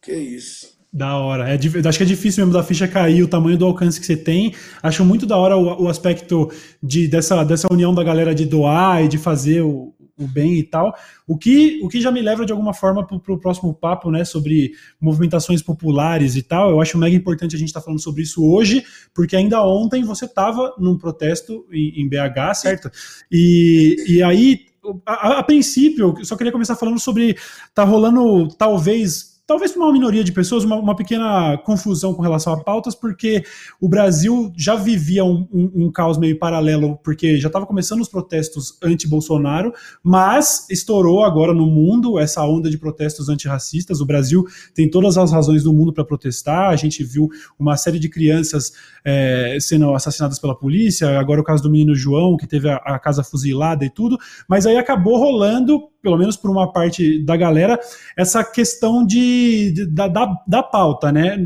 que isso. Da hora. É, acho que é difícil mesmo da ficha cair, o tamanho do alcance que você tem. Acho muito da hora o, o aspecto de, dessa, dessa união da galera de doar e de fazer o, o bem e tal. O que, o que já me leva de alguma forma para o próximo papo, né, sobre movimentações populares e tal. Eu acho mega importante a gente estar tá falando sobre isso hoje, porque ainda ontem você estava num protesto em, em, BH, certo? E, e aí, a, a, princípio, eu só queria começar falando sobre tá rolando talvez talvez para uma minoria de pessoas, uma, uma, pequena confusão com relação a pautas, porque o Brasil já vivia um, um, um caos meio paralelo, porque já estava começando os protestos anti-Bolsonaro, mas estourou agora no mundo essa onda de protestos antirracistas. O Brasil tem todas as razões do mundo para protestar. A gente viu uma série de crianças é, sendo assassinadas pela polícia, agora o caso do menino João, que teve a, a casa fuzilada e tudo, mas aí acabou rolando pelo menos por uma parte da galera, essa questão de, de da, da, da, pauta, né?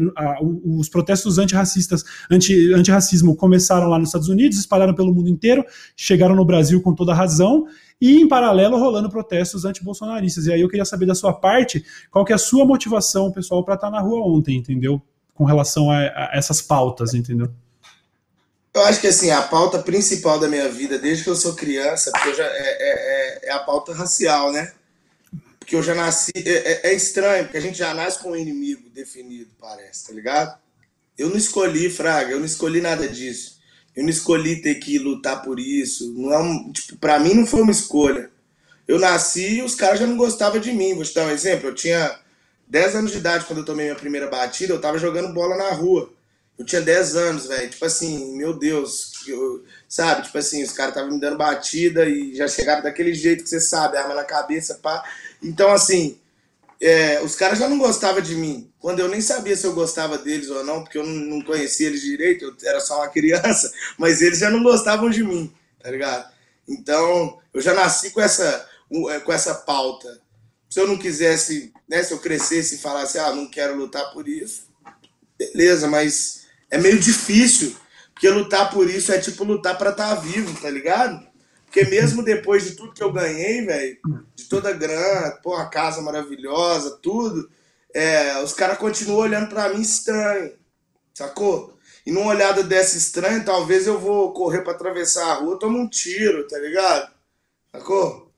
Os protestos antirracistas, anti, antirracismo começaram lá nos Estados Unidos, espalharam pelo mundo inteiro, chegaram no Brasil com toda razão, e em paralelo rolando protestos antibolsonaristas. E aí eu queria saber da sua parte, qual que é a sua motivação, pessoal, para estar tá na rua ontem, entendeu? Com relação a, a essas pautas, entendeu? Eu acho que assim, a pauta principal da minha vida, desde que eu sou criança, porque eu já, é, é, é, é a pauta racial, né? Porque eu já nasci. É, é, é, estranho, porque a gente já nasce com um inimigo definido, parece, tá ligado? Eu não escolhi, Fraga, eu não escolhi nada disso. Eu não escolhi ter que lutar por isso. Não é um, tipo, pra mim não foi uma escolha. Eu nasci e os caras já não gostavam de mim. Vou te dar um exemplo. Eu tinha 10 anos de idade quando eu tomei minha primeira batida, eu tava jogando bola na rua. Eu tinha 10 anos, velho. Tipo assim, meu Deus. Eu, sabe? Tipo assim, os caras estavam me dando batida e já chegaram daquele jeito que você sabe, arma na cabeça, pá. Então, assim, é, os caras já não gostavam de mim. Quando eu nem sabia se eu gostava deles ou não, porque eu não conhecia eles direito, eu era só uma criança, mas eles já não gostavam de mim, tá ligado? Então, eu já nasci com essa, é, com essa pauta. Se eu não quisesse, né, se eu crescesse e falasse, ah, não quero lutar por isso, beleza, mas é meio difícil, porque lutar por isso é tipo lutar para estar tá vivo, tá ligado? Porque mesmo depois de tudo que eu ganhei, velho, de toda a grana, pô, a casa maravilhosa, tudo, é, os caras continuam olhando para mim estranho, sacou? E numa olhada dessa estranha, talvez eu vou correr para atravessar a rua, tomo um tiro, tá ligado? Sacou?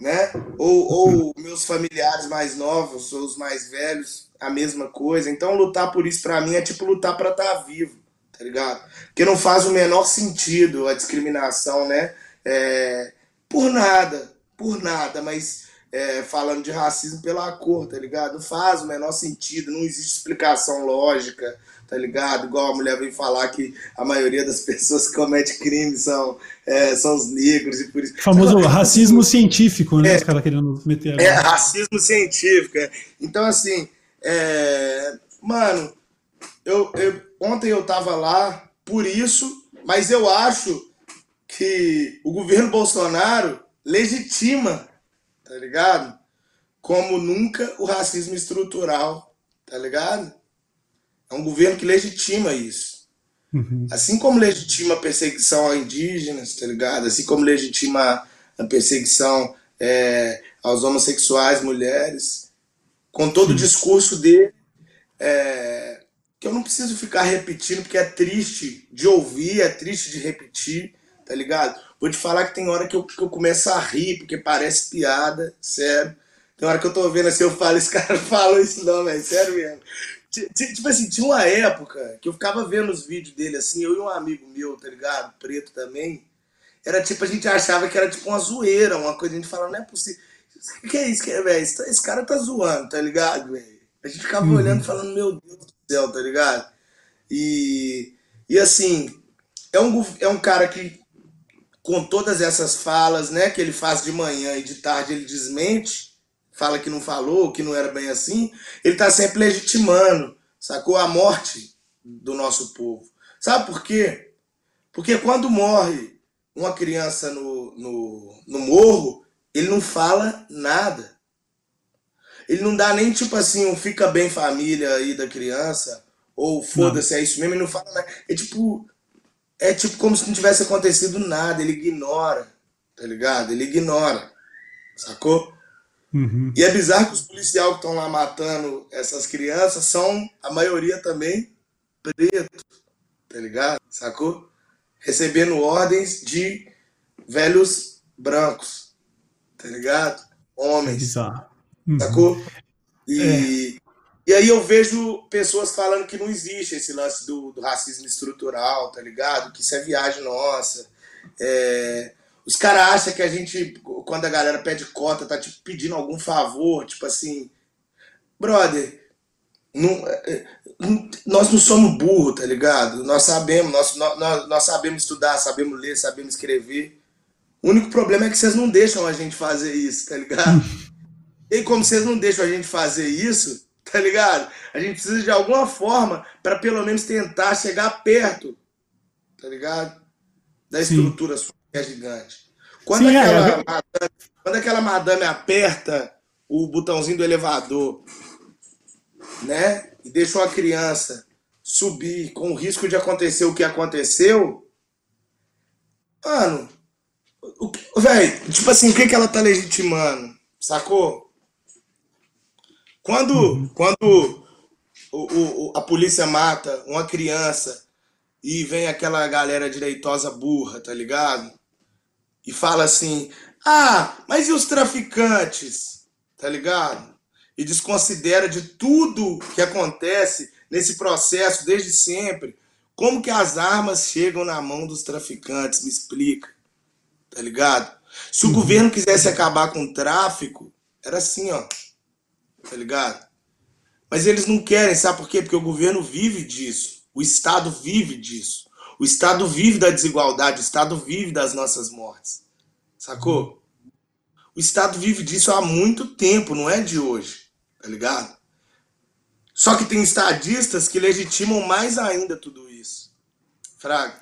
Né? Ou, ou meus familiares mais novos, ou os mais velhos, a mesma coisa. Então lutar por isso para mim é tipo lutar para estar tá vivo, tá ligado? Porque não faz o menor sentido a discriminação, né? é, por nada, por nada, mas é, falando de racismo pela cor, tá ligado? Não faz o menor sentido, não existe explicação lógica, tá ligado? Igual a mulher vem falar que a maioria das pessoas que cometem crime são, é, são os negros e por isso. O famoso racismo científico, né? É, os caras querendo meter agora. É, racismo científico. É. Então, assim, é, mano, eu, eu, ontem eu tava lá por isso, mas eu acho que o governo Bolsonaro legitima, tá ligado? Como nunca o racismo estrutural, tá ligado? É um governo que legitima isso. Uhum. Assim como legitima a perseguição a indígenas, tá ligado? Assim como legitima a perseguição é, aos homossexuais, mulheres, com todo Sim. o discurso dele, é, que eu não preciso ficar repetindo, porque é triste de ouvir, é triste de repetir, tá ligado? Vou te falar que tem hora que eu, que eu começo a rir, porque parece piada, sério. Tem hora que eu tô vendo assim, eu falo, esse cara falou isso não, velho, sério mesmo. Tipo assim, tinha uma época que eu ficava vendo os vídeos dele assim, eu e um amigo meu, tá ligado? Preto também. Era tipo, a gente achava que era tipo uma zoeira, uma coisa, a gente falava, não é possível. O que é isso, que é, velho? Esse cara tá zoando, tá ligado, velho? A gente ficava uhum. olhando falando, meu Deus do céu, tá ligado? E, e assim, é um, é um cara que com todas essas falas, né, que ele faz de manhã e de tarde ele desmente, fala que não falou, que não era bem assim, ele está sempre legitimando, sacou? A morte do nosso povo. Sabe por quê? Porque quando morre uma criança no, no, no morro, ele não fala nada. Ele não dá nem tipo assim, um fica bem família aí da criança, ou foda-se, é isso mesmo, ele não fala nada. É tipo, é tipo como se não tivesse acontecido nada, ele ignora, tá ligado? Ele ignora, sacou? Uhum. E é bizarro que os policiais que estão lá matando essas crianças são, a maioria também, preto, tá ligado? Sacou? Recebendo ordens de velhos brancos, tá ligado? Homens. Uhum. Sacou? E, é. E aí eu vejo pessoas falando que não existe esse lance do, do racismo estrutural, tá ligado? Que isso é viagem nossa. É... Os caras acham que a gente, quando a galera pede cota, tá tipo, pedindo algum favor, tipo assim. Brother, não, é, nós não somos burro, tá ligado? Nós sabemos, nós, nós, nós sabemos estudar, sabemos ler, sabemos escrever. O único problema é que vocês não deixam a gente fazer isso, tá ligado? E como vocês não deixam a gente fazer isso, tá ligado? A gente precisa de alguma forma para pelo menos tentar chegar perto, tá ligado? Da estrutura Sim. que é gigante. Quando, Sim, é, aquela é, madame, quando aquela madame aperta o botãozinho do elevador, né? E deixa uma criança subir com o risco de acontecer o que aconteceu, mano, velho, tipo assim, o que, que ela tá legitimando? Sacou? Quando, uhum. quando o, o, a polícia mata uma criança e vem aquela galera direitosa burra, tá ligado? E fala assim: ah, mas e os traficantes? Tá ligado? E desconsidera de tudo que acontece nesse processo desde sempre. Como que as armas chegam na mão dos traficantes? Me explica. Tá ligado? Se o uhum. governo quisesse acabar com o tráfico, era assim, ó tá ligado? Mas eles não querem, sabe por quê? Porque o governo vive disso. O Estado vive disso. O Estado vive da desigualdade, o Estado vive das nossas mortes. Sacou? O Estado vive disso há muito tempo, não é de hoje, tá ligado? Só que tem estadistas que legitimam mais ainda tudo isso. Fraga.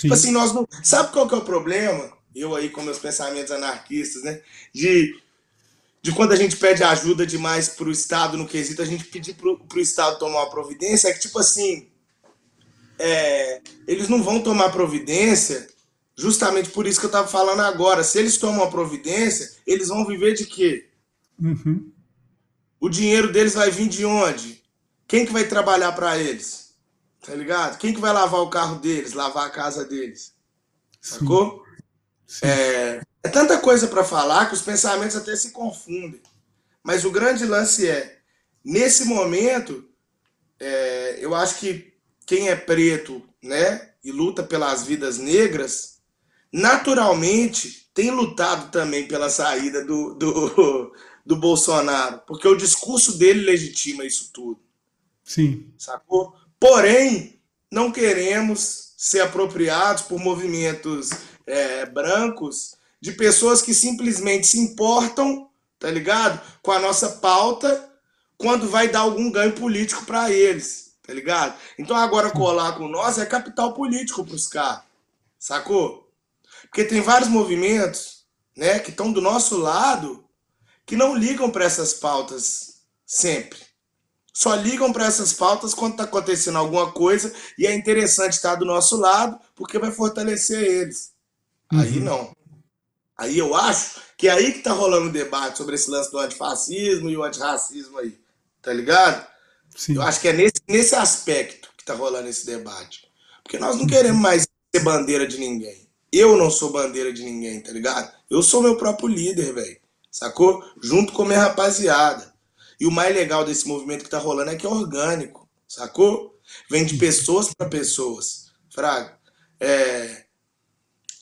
Tipo assim, nós não. Sabe qual que é o problema? Eu aí com meus pensamentos anarquistas, né? De, de quando a gente pede ajuda demais pro Estado no quesito, a gente pedir pro, pro Estado tomar uma providência, é que, tipo assim, é, eles não vão tomar providência justamente por isso que eu estava falando agora. Se eles tomam a providência, eles vão viver de quê? Uhum. O dinheiro deles vai vir de onde? Quem que vai trabalhar para eles? Tá ligado? Quem que vai lavar o carro deles, lavar a casa deles? Sacou? Sim. É, é tanta coisa para falar que os pensamentos até se confundem. Mas o grande lance é, nesse momento, é, eu acho que quem é preto, né, e luta pelas vidas negras, naturalmente tem lutado também pela saída do, do, do Bolsonaro, porque o discurso dele legitima isso tudo. Sim. Sacou? Porém, não queremos ser apropriados por movimentos é, brancos de pessoas que simplesmente se importam, tá ligado? Com a nossa pauta quando vai dar algum ganho político para eles, tá ligado? Então agora colar com nós é capital político pros caras, sacou? Porque tem vários movimentos, né, que estão do nosso lado que não ligam para essas pautas sempre. Só ligam para essas pautas quando está acontecendo alguma coisa e é interessante estar do nosso lado porque vai fortalecer eles. Uhum. Aí não. Aí eu acho que é aí que tá rolando o debate sobre esse lance do antifascismo e o antirracismo aí. Tá ligado? Sim. Eu acho que é nesse, nesse aspecto que tá rolando esse debate. Porque nós não queremos mais ser bandeira de ninguém. Eu não sou bandeira de ninguém, tá ligado? Eu sou meu próprio líder, velho. Sacou? Junto com minha rapaziada. E o mais legal desse movimento que tá rolando é que é orgânico, sacou? Vem de pessoas para pessoas. Fraga. É,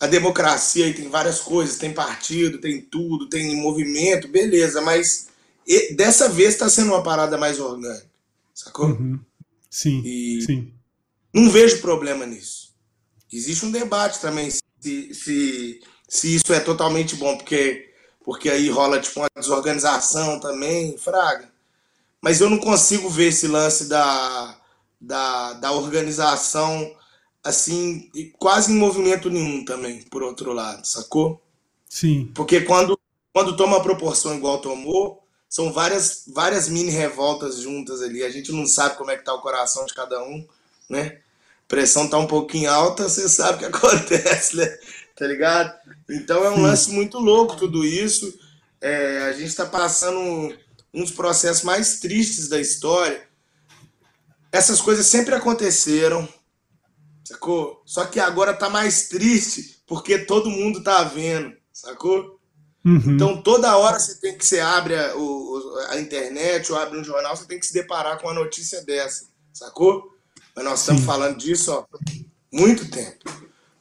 a democracia aí tem várias coisas, tem partido, tem tudo, tem movimento, beleza, mas dessa vez está sendo uma parada mais orgânica, sacou? Uhum. Sim, e sim. Não vejo problema nisso. Existe um debate também se, se, se isso é totalmente bom, porque, porque aí rola tipo uma desorganização também, fraga. Mas eu não consigo ver esse lance da, da, da organização assim, quase em movimento nenhum também, por outro lado, sacou? Sim. Porque quando, quando toma proporção igual tomou, são várias, várias mini revoltas juntas ali. A gente não sabe como é que tá o coração de cada um, né? Pressão tá um pouquinho alta, você sabe o que acontece, né? Tá ligado? Então é um Sim. lance muito louco tudo isso. É, a gente está passando um dos processos mais tristes da história. Essas coisas sempre aconteceram, sacou? Só que agora tá mais triste porque todo mundo tá vendo, sacou? Uhum. Então toda hora você tem que você abre a, o, a internet ou abre um jornal, você tem que se deparar com uma notícia dessa, sacou? Mas nós estamos falando disso ó, muito tempo.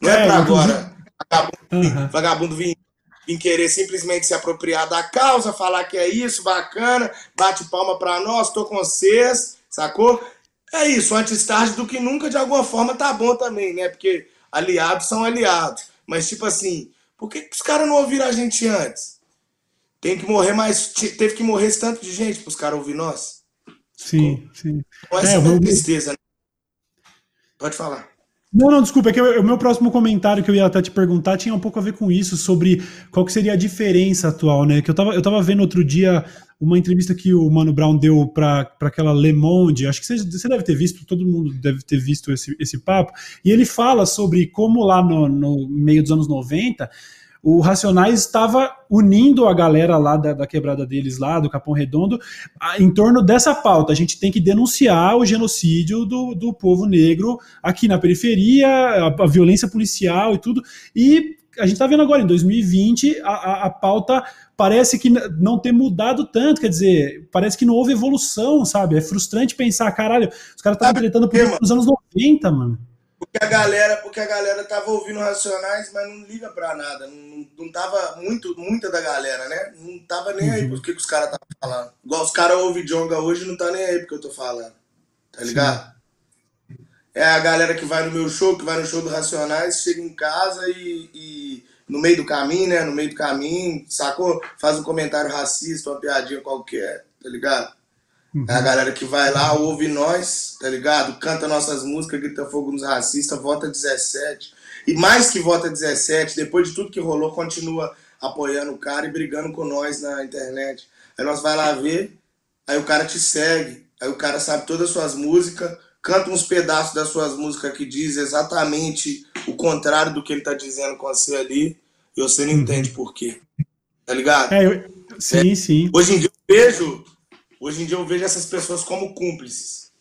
Não é, é para agora vagabundo, uhum. vagabundo vir, vir querer simplesmente se apropriar da causa, falar que é isso, bacana, bate palma para nós, tô com vocês, sacou? É isso, antes tarde do que nunca, de alguma forma, tá bom também, né? Porque aliados são aliados. Mas, tipo assim, por que, que os caras não ouviram a gente antes? Tem que morrer mais. Teve que morrer esse tanto de gente para os caras ouvir nós? Sim, sim. Com essa é, tristeza, né? Pode falar. Não, não, desculpa, é que o meu próximo comentário que eu ia até te perguntar tinha um pouco a ver com isso, sobre qual que seria a diferença atual, né? Que eu tava, eu tava vendo outro dia uma entrevista que o Mano Brown deu para aquela Le Monde, acho que você, deve ter visto, todo mundo deve ter visto esse, esse papo, e ele fala sobre como lá no, no meio dos anos 90 o Racionais estava unindo a galera lá da, da, quebrada deles, lá do Capão Redondo, a, em torno dessa pauta. A gente tem que denunciar o genocídio do, do povo negro aqui na periferia, a, a violência policial e tudo. E a gente está vendo agora, em 2020, a, a, a, pauta parece que não ter mudado tanto, quer dizer, parece que não houve evolução, sabe? É frustrante pensar, caralho, os caras estavam tretando por nos anos 90, mano. Porque a galera, porque a galera tava ouvindo Racionais, mas não liga pra nada. Não, não tava muito, muita da galera, né? Não tava nem uhum. aí porque que os caras estavam falando. Igual os caras ouvem Jonga hoje não tá nem aí porque eu tô falando. Tá ligado? É a galera que vai no meu show, que vai no show do Racionais, chega em casa e, e no meio do caminho, né? No meio do caminho, sacou? Faz um comentário racista, uma piadinha qualquer, tá ligado? Uhum. É a galera que vai lá, ouve nós, tá ligado? Canta nossas músicas, grita fogo nos racistas, vota 17. E mais que vota 17, depois de tudo que rolou, continua apoiando o cara e brigando com nós na internet. Aí nós vai lá ver, aí o cara te segue, aí o cara sabe todas as suas músicas, canta uns pedaços das suas músicas que diz exatamente o contrário do que ele tá dizendo com você ali, e você não uhum. entende por quê. Tá ligado? É, eu... Sim, é. sim. Hoje em dia eu vejo, hoje em dia eu vejo essas pessoas como cúmplices.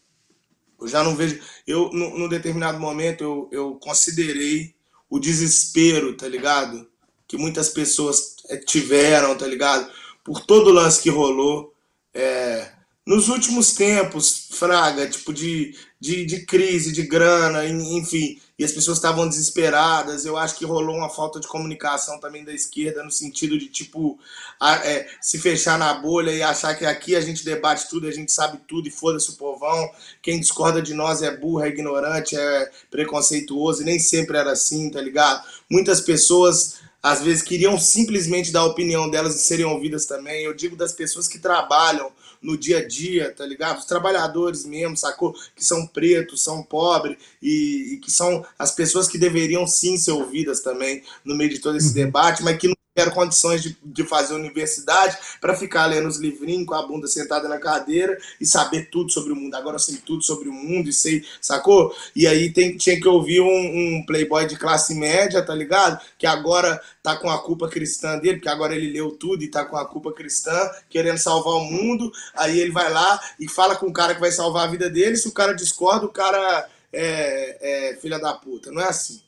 Eu já não vejo. Eu, num determinado momento, eu, eu considerei o desespero, tá ligado? Que muitas pessoas é, tiveram, tá ligado? Por todo o lance que rolou. É, nos últimos tempos, Fraga, tipo, de, de, de crise, de grana, enfim, e as pessoas estavam desesperadas. Eu acho que rolou uma falta de comunicação também da esquerda, no sentido de, tipo, a, é, se fechar na bolha e achar que aqui a gente debate tudo, a gente sabe tudo e foda-se o povão. Quem discorda de nós é burro, é ignorante, é preconceituoso, e nem sempre era assim, tá ligado? Muitas pessoas às vezes queriam simplesmente dar a opinião delas e serem ouvidas também. Eu digo das pessoas que trabalham no dia a dia, tá ligado? Os trabalhadores mesmo, sacou? Que são pretos, são pobres e, e que são as pessoas que deveriam sim ser ouvidas também no meio de todo esse uhum. debate, mas que não tiveram condições de, de fazer universidade para ficar lendo os livrinhos com a bunda sentada na cadeira e saber tudo sobre o mundo. Agora eu sei tudo sobre o mundo e sei, sacou? E aí tem, tinha que ouvir um, um playboy de classe média, tá ligado? Que agora tá com a culpa cristã dele, porque agora ele leu tudo e tá com a culpa cristã, querendo salvar o mundo. Aí ele vai lá e fala com o cara que vai salvar a vida dele. Se o cara discorda, o cara é, é filha da puta. Não é assim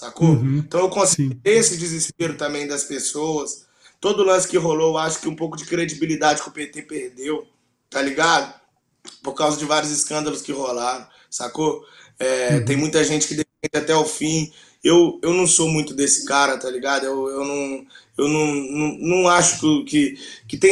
sacou? Uhum, então eu consigo esse desespero também das pessoas. Todo lance que rolou, eu acho que um pouco de credibilidade que o PT perdeu, tá ligado? Por causa de vários escândalos que rolaram, sacou? É, uhum. Tem muita gente que defende até o fim. Eu, eu não sou muito desse cara, tá ligado? Eu, eu não, eu não, não, não acho que, que tem.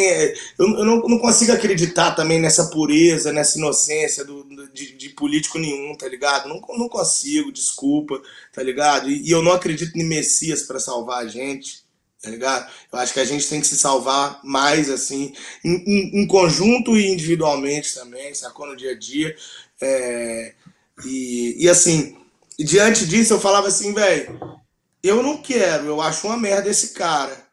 Eu, eu não, não consigo acreditar também nessa pureza, nessa inocência do, de, de político nenhum, tá ligado? Não, não consigo, desculpa, tá ligado? E, e eu não acredito em Messias para salvar a gente, tá ligado? Eu acho que a gente tem que se salvar mais, assim, em, em, em conjunto e individualmente também, sacou? No dia a dia. É, e, e assim, diante disso eu falava assim, velho eu não quero, eu acho uma merda esse cara.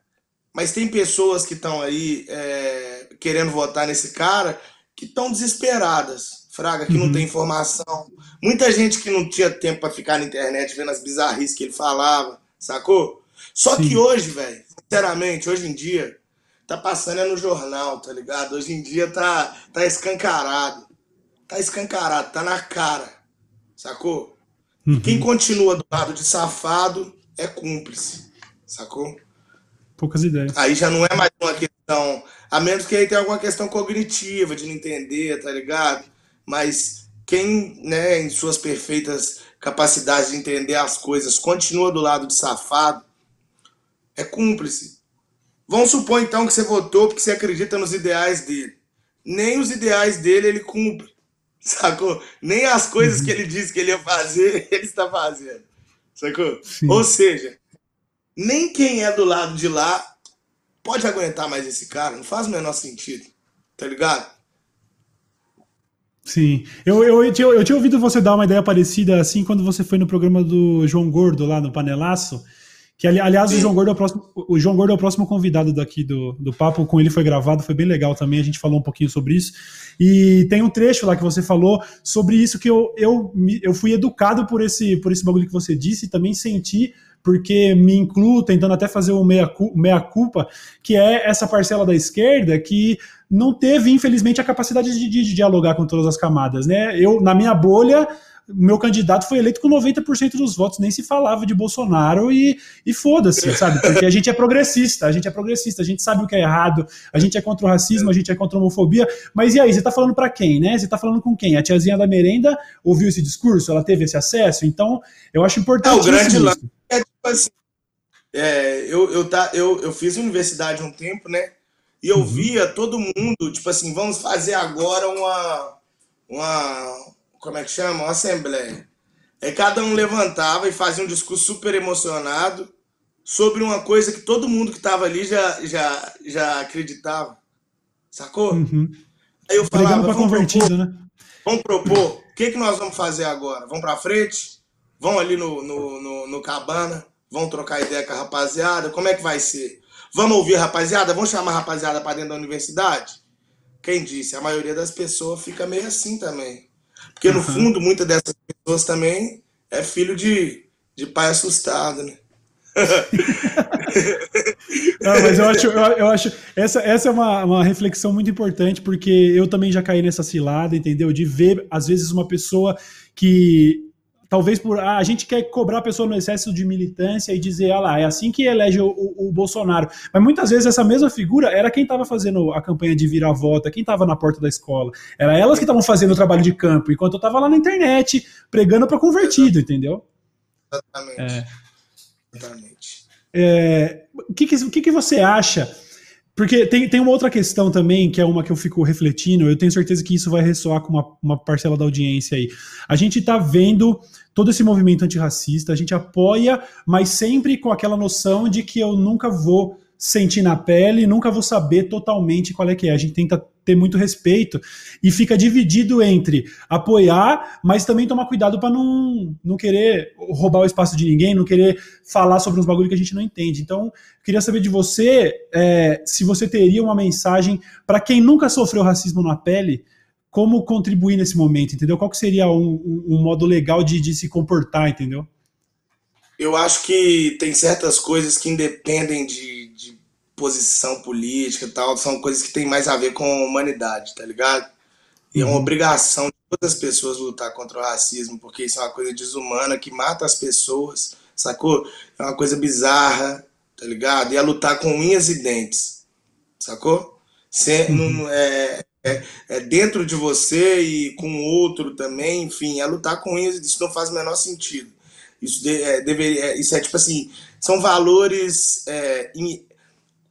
Mas tem pessoas que estão aí é, querendo votar nesse cara que estão desesperadas, fraga, que uhum. não tem informação. Muita gente que não tinha tempo para ficar na internet vendo as bizarrices que ele falava, sacou? Só Sim. que hoje, velho, sinceramente, hoje em dia, tá passando é no jornal, tá ligado? Hoje em dia tá, tá escancarado. Tá escancarado, tá na cara, sacou? Uhum. Quem continua do lado de safado é cúmplice, sacou? Poucas ideias. Aí já não é mais uma questão, a menos que aí tenha alguma questão cognitiva de não entender, tá ligado? Mas quem, né, em suas perfeitas capacidades de entender as coisas, continua do lado de safado, é cúmplice. Vamos supor então que você votou porque você acredita nos ideais dele. Nem os ideais dele ele cumpre, sacou? Nem as coisas uhum. que ele disse que ele ia fazer, ele está fazendo. Sacou? Sim. Ou seja, nem quem é do lado de lá pode aguentar mais esse cara. Não faz o menor sentido. Tá ligado? Sim. Eu, eu, eu, tinha, eu tinha ouvido você dar uma ideia parecida assim quando você foi no programa do João Gordo lá no Panelaço. Que, aliás, o João, Gordo é o, próximo, o João Gordo é o próximo convidado daqui do, do papo, com ele foi gravado, foi bem legal também, a gente falou um pouquinho sobre isso. E tem um trecho lá que você falou sobre isso que eu, eu, eu fui educado por esse, por esse bagulho que você disse e também senti porque me incluo tentando até fazer o meia-culpa, meia que é essa parcela da esquerda que não teve, infelizmente, a capacidade de, de, de dialogar com todas as camadas. Né? Eu, na minha bolha, meu candidato foi eleito com 90% dos votos, nem se falava de Bolsonaro e, e foda-se, sabe? Porque a gente é progressista, a gente é progressista, a gente sabe o que é errado, a gente é contra o racismo, a gente é contra a homofobia, mas e aí, você tá falando para quem, né? Você tá falando com quem? A tiazinha da merenda ouviu esse discurso, ela teve esse acesso, então eu acho importante. É, o grande lance é tipo assim, é, eu, eu, tá, eu, eu fiz universidade um tempo, né? E eu uhum. via todo mundo, tipo assim, vamos fazer agora uma, uma, como é que chama? Uma assembleia. Aí cada um levantava e fazia um discurso super emocionado sobre uma coisa que todo mundo que estava ali já, já, já acreditava. Sacou? Uhum. Aí eu falava, vamos convertido, propor, né? Vamos propor, o que, que nós vamos fazer agora? Vamos para frente? Vão ali no, no, no, no cabana? Vão trocar ideia com a rapaziada? Como é que vai ser? Vamos ouvir a rapaziada? Vamos chamar a rapaziada para dentro da universidade? Quem disse? A maioria das pessoas fica meio assim também. Porque no uhum. fundo, muitas dessas pessoas também é filho de, de pai assustado, né? Não, mas eu acho, eu, eu, acho essa, essa é uma, uma reflexão muito importante, porque eu também já caí nessa cilada, entendeu? De ver, às vezes, uma pessoa que talvez por ah, a gente quer cobrar a pessoa no excesso de militância e dizer, ah lá, é assim que elege o, o, o Bolsonaro. Mas muitas vezes essa mesma figura era quem estava fazendo a campanha de virar volta, quem estava na porta da escola. Era elas que estavam fazendo o trabalho de campo, enquanto eu estava lá na internet pregando para convertido, entendeu? Exatamente. É. Exatamente. É, o que, que, o que, que você acha? Porque tem, tem uma outra questão também, que é uma que eu fico refletindo, eu tenho certeza que isso vai ressoar com uma, uma parcela da audiência aí. A gente está vendo todo esse movimento antirracista, a gente apoia, mas sempre com aquela noção de que eu nunca vou sentir na pele, nunca vou saber totalmente qual é que é. A gente tenta ter muito respeito e fica dividido entre apoiar, mas também tomar cuidado para não, não querer roubar o espaço de ninguém, não querer falar sobre uns bagulho que a gente não entende. Então, queria saber de você é, se você teria uma mensagem para quem nunca sofreu racismo na pele, como contribuir nesse momento, entendeu? Qual que seria um, um, um modo legal de, de se comportar, entendeu? Eu acho que tem certas coisas que independem de, de posição política e tal, são coisas que tem mais a ver com a humanidade, tá ligado? E é uma uhum. obrigação de todas as pessoas lutar contra o racismo, porque isso é uma coisa desumana que mata as pessoas, sacou? É uma coisa bizarra, tá ligado? E é lutar com unhas e dentes, sacou? Uhum. não, é, é, é, dentro de você e com o outro também, enfim, é lutar com unhas e dentes, isso não faz o menor sentido. Isso, de, é, deveria, é, isso é tipo assim, são valores é, in,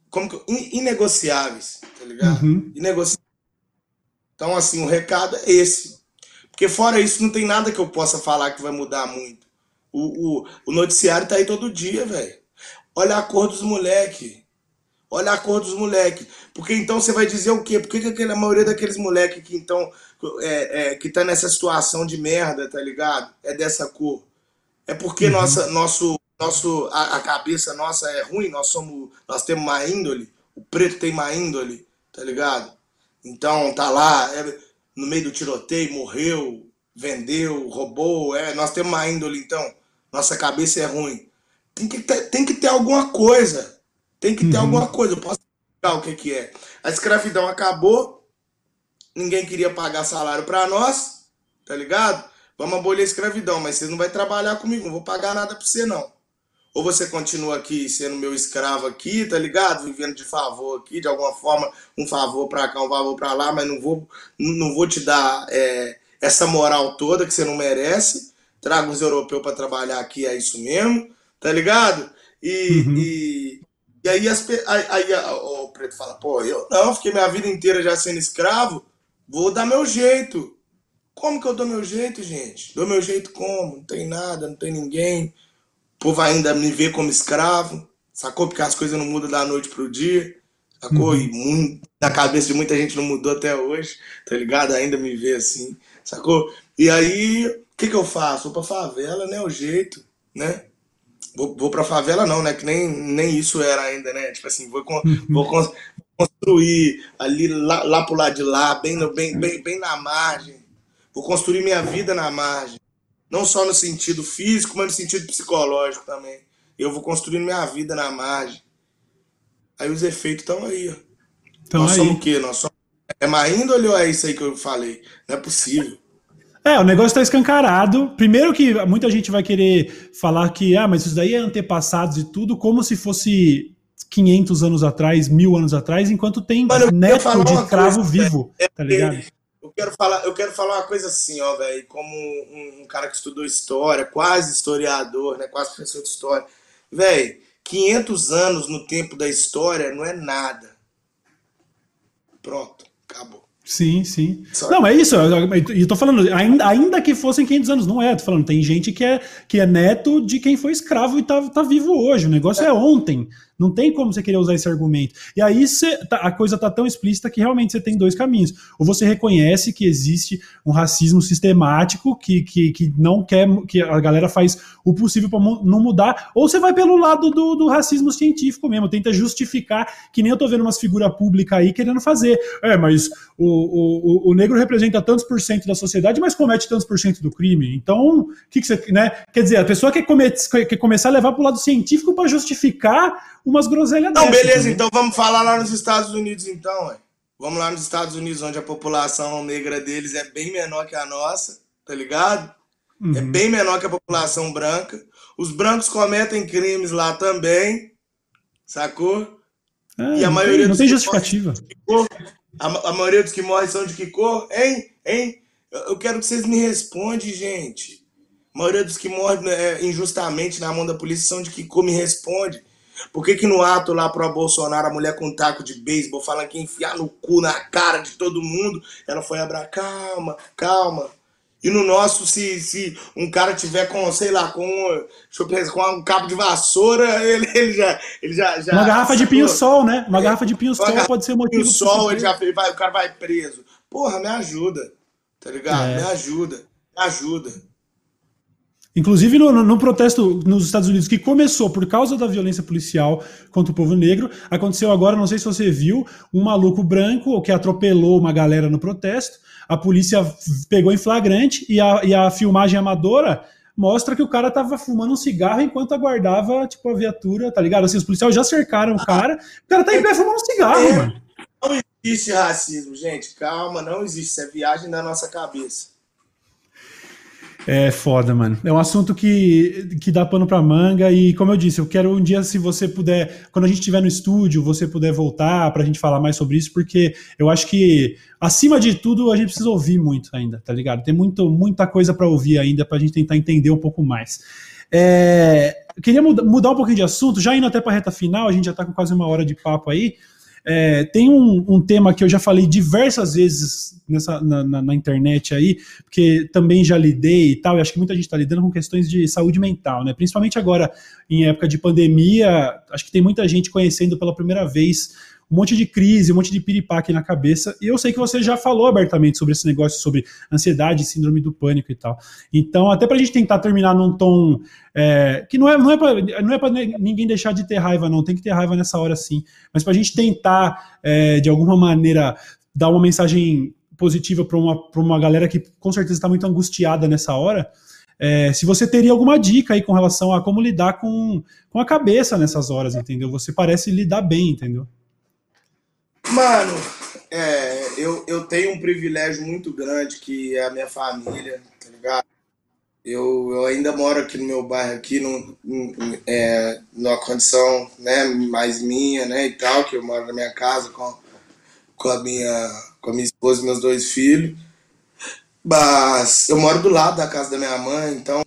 como que, in, inegociáveis, tá ligado? Uhum. Inegociáveis. Então, assim, o recado é esse. Porque fora isso, não tem nada que eu possa falar que vai mudar muito. O, o, o noticiário tá aí todo dia, velho. Olha a cor dos moleque. Olha a cor dos moleque. Porque então você vai dizer o quê? Por que, que aquela, a maioria daqueles moleque que então é, é, que tá nessa situação de merda, tá ligado? É dessa cor. É porque uhum. nossa, nosso, nosso, a, a, cabeça nossa é ruim, nós somos, nós temos má índole, o preto tem má índole, tá ligado? Então tá lá, é, no meio do tiroteio, morreu, vendeu, roubou, é, nós temos má índole, então, nossa cabeça é ruim. Tem que ter, tem que ter alguma coisa, tem que ter uhum. alguma coisa, eu posso explicar o que que é. A escravidão acabou, ninguém queria pagar salário para nós, tá ligado? Vamos abolir a escravidão, mas você não vai trabalhar comigo, não vou pagar nada para você não. Ou você continua aqui sendo meu escravo aqui, tá ligado? Vivendo de favor aqui, de alguma forma, um favor para cá, um favor para lá, mas não vou, não vou te dar é, essa moral toda que você não merece. Traga os europeus para trabalhar aqui, é isso mesmo, tá ligado? E, uhum. e, e, aí, as, aí, aí o preto fala, pô, eu não, fiquei minha vida inteira já sendo escravo, vou dar meu jeito. Como que eu dou meu jeito, gente? Dou meu jeito como? Não tem nada, não tem ninguém. O povo ainda me vê como escravo, sacou? Porque as coisas não mudam da noite pro dia, sacou? Uhum. E muito, na cabeça de muita gente não mudou até hoje, tá ligado? Ainda me vê assim, sacou? E aí, o que que eu faço? Vou pra favela, né? O jeito, né? Vou, vou pra favela não, né? Que nem, nem isso era ainda, né? Tipo assim, vou, uhum. vou construir ali, lá, lá pro lado de lá, bem, no, bem, bem, bem na margem, Vou construir minha vida na margem. Não só no sentido físico, mas no sentido psicológico também. Eu vou construir minha vida na margem. Aí os efeitos estão aí. Tão Nós aí. somos o quê? Nós somos... É má índole ou é isso aí que eu falei? Não é possível. É, o negócio está escancarado. Primeiro que muita gente vai querer falar que, ah, mas isso daí é antepassados e tudo, como se fosse 500 anos atrás, mil anos atrás, enquanto tem Mano, neto de escravo coisa, vivo, é, tá ligado? Eu quero falar, eu quero falar uma coisa assim, ó, velho, como um, um, cara que estudou história, quase historiador, né, quase professor de história. Velho, 500 anos no tempo da história não é nada. Pronto, acabou. Sim, sim. Não, é isso. E eu tô falando, ainda, ainda que fossem 500 anos, não é. Tô falando, tem gente que é, que é neto de quem foi escravo e tá, tá vivo hoje. O negócio é, é ontem. Não tem como você querer usar esse argumento. E aí tá, a coisa tá tão explícita que realmente você tem dois caminhos. Ou você reconhece que existe um racismo sistemático que, que, que não quer, que a galera faz o possível para não mudar, ou você vai pelo lado do, do racismo científico mesmo, tenta justificar, que nem eu tô vendo umas figuras públicas aí querendo fazer. É, mas o, o, o negro representa tantos por cento da sociedade, mas comete tantos por cento do crime. Então, o que, que você. Né? Quer dizer, a pessoa quer, comete, quer começar a levar pro lado científico para justificar umas groselhas Não, dessas, beleza, então vamos falar lá nos Estados Unidos, então, ué. Vamos lá nos Estados Unidos, onde a população negra deles é bem menor que a nossa, tá ligado? É uhum. É bem menor que a população branca. Os brancos cometem crimes lá também, sacou? É, e a maioria tem, não tem justificativa. A, a, maioria dos que morrem são de que cor? Hein? Hein? Eu quero que vocês me respondam, gente. A maioria dos que morrem né, injustamente na mão da polícia são de que cor? Me responde. Por que, que no ato lá pro Bolsonaro, a mulher com um taco de beisebol falando que enfiar no cu, na cara de todo mundo, ela foi abrar, calma, calma. E no nosso, se, se um cara tiver com, sei lá, com, pensar, com um cabo de vassoura, ele, ele já, ele já, já. Uma garrafa de pinho-sol, né? Uma é, garrafa de pinho-sol pode ser motivo. Pinho-sol, ele já vai, o cara vai preso. Porra, me ajuda, tá ligado? É. Me ajuda, me ajuda. Inclusive no, no, protesto nos Estados Unidos, que começou por causa da violência policial contra o povo negro, aconteceu agora, não sei se você viu, um maluco branco que atropelou uma galera no protesto. A polícia pegou em flagrante e a, e a filmagem amadora mostra que o cara tava fumando um cigarro enquanto aguardava, tipo, a viatura, tá ligado? Assim, os policiais já cercaram o cara, o cara tá em pé fumando um cigarro, é, mano. Não existe racismo, gente, calma, não existe, isso é viagem da nossa cabeça. É foda, mano. É um assunto que, que dá pano pra manga e, como eu disse, eu quero um dia, se você puder, quando a gente estiver no estúdio, você puder voltar pra gente falar mais sobre isso, porque eu acho que, acima de tudo, a gente precisa ouvir muito ainda, tá ligado? Tem muito, muita coisa para ouvir ainda pra gente tentar entender um pouco mais. É, queria mudar um pouquinho de assunto, já indo até pra reta final, a gente já tá com quase uma hora de papo aí. É, tem um, um, tema que eu já falei diversas vezes nessa, na, na, na, internet aí, porque também já lidei e tal, e acho que muita gente está lidando com questões de saúde mental, né? Principalmente agora, em época de pandemia, acho que tem muita gente conhecendo pela primeira vez um monte de crise, um monte de piripaque na cabeça. E eu sei que você já falou abertamente sobre esse negócio, sobre ansiedade, síndrome do pânico e tal. Então, até para a gente tentar terminar num tom é, que não é, não é para é ninguém deixar de ter raiva, não. Tem que ter raiva nessa hora sim. Mas para a gente tentar, é, de alguma maneira, dar uma mensagem positiva para uma, uma galera que com certeza está muito angustiada nessa hora. É, se você teria alguma dica aí com relação a como lidar com, com a cabeça nessas horas, entendeu? Você parece lidar bem, entendeu? Mano, é, eu, eu tenho um privilégio muito grande que é a minha família, tá ligado? Eu, eu ainda moro aqui no meu bairro, aqui no, é, numa condição né, mais minha, né, e tal, que eu moro na minha casa com, com, a, minha, com a minha esposa e meus dois filhos. Mas eu moro do lado da casa da minha mãe, então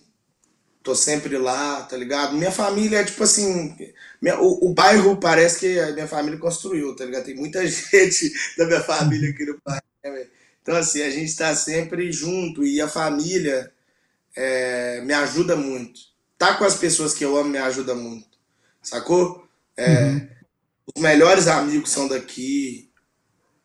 tô sempre lá, tá ligado? Minha família é tipo assim. Minha, o, o, bairro parece que a minha família construiu, tá ligado? Tem muita gente da minha família aqui no bairro. Né, então, assim, a gente tá sempre junto e a família é, me ajuda muito. Tá com as pessoas que eu amo me ajuda muito, sacou? É, uhum. Os melhores amigos são daqui,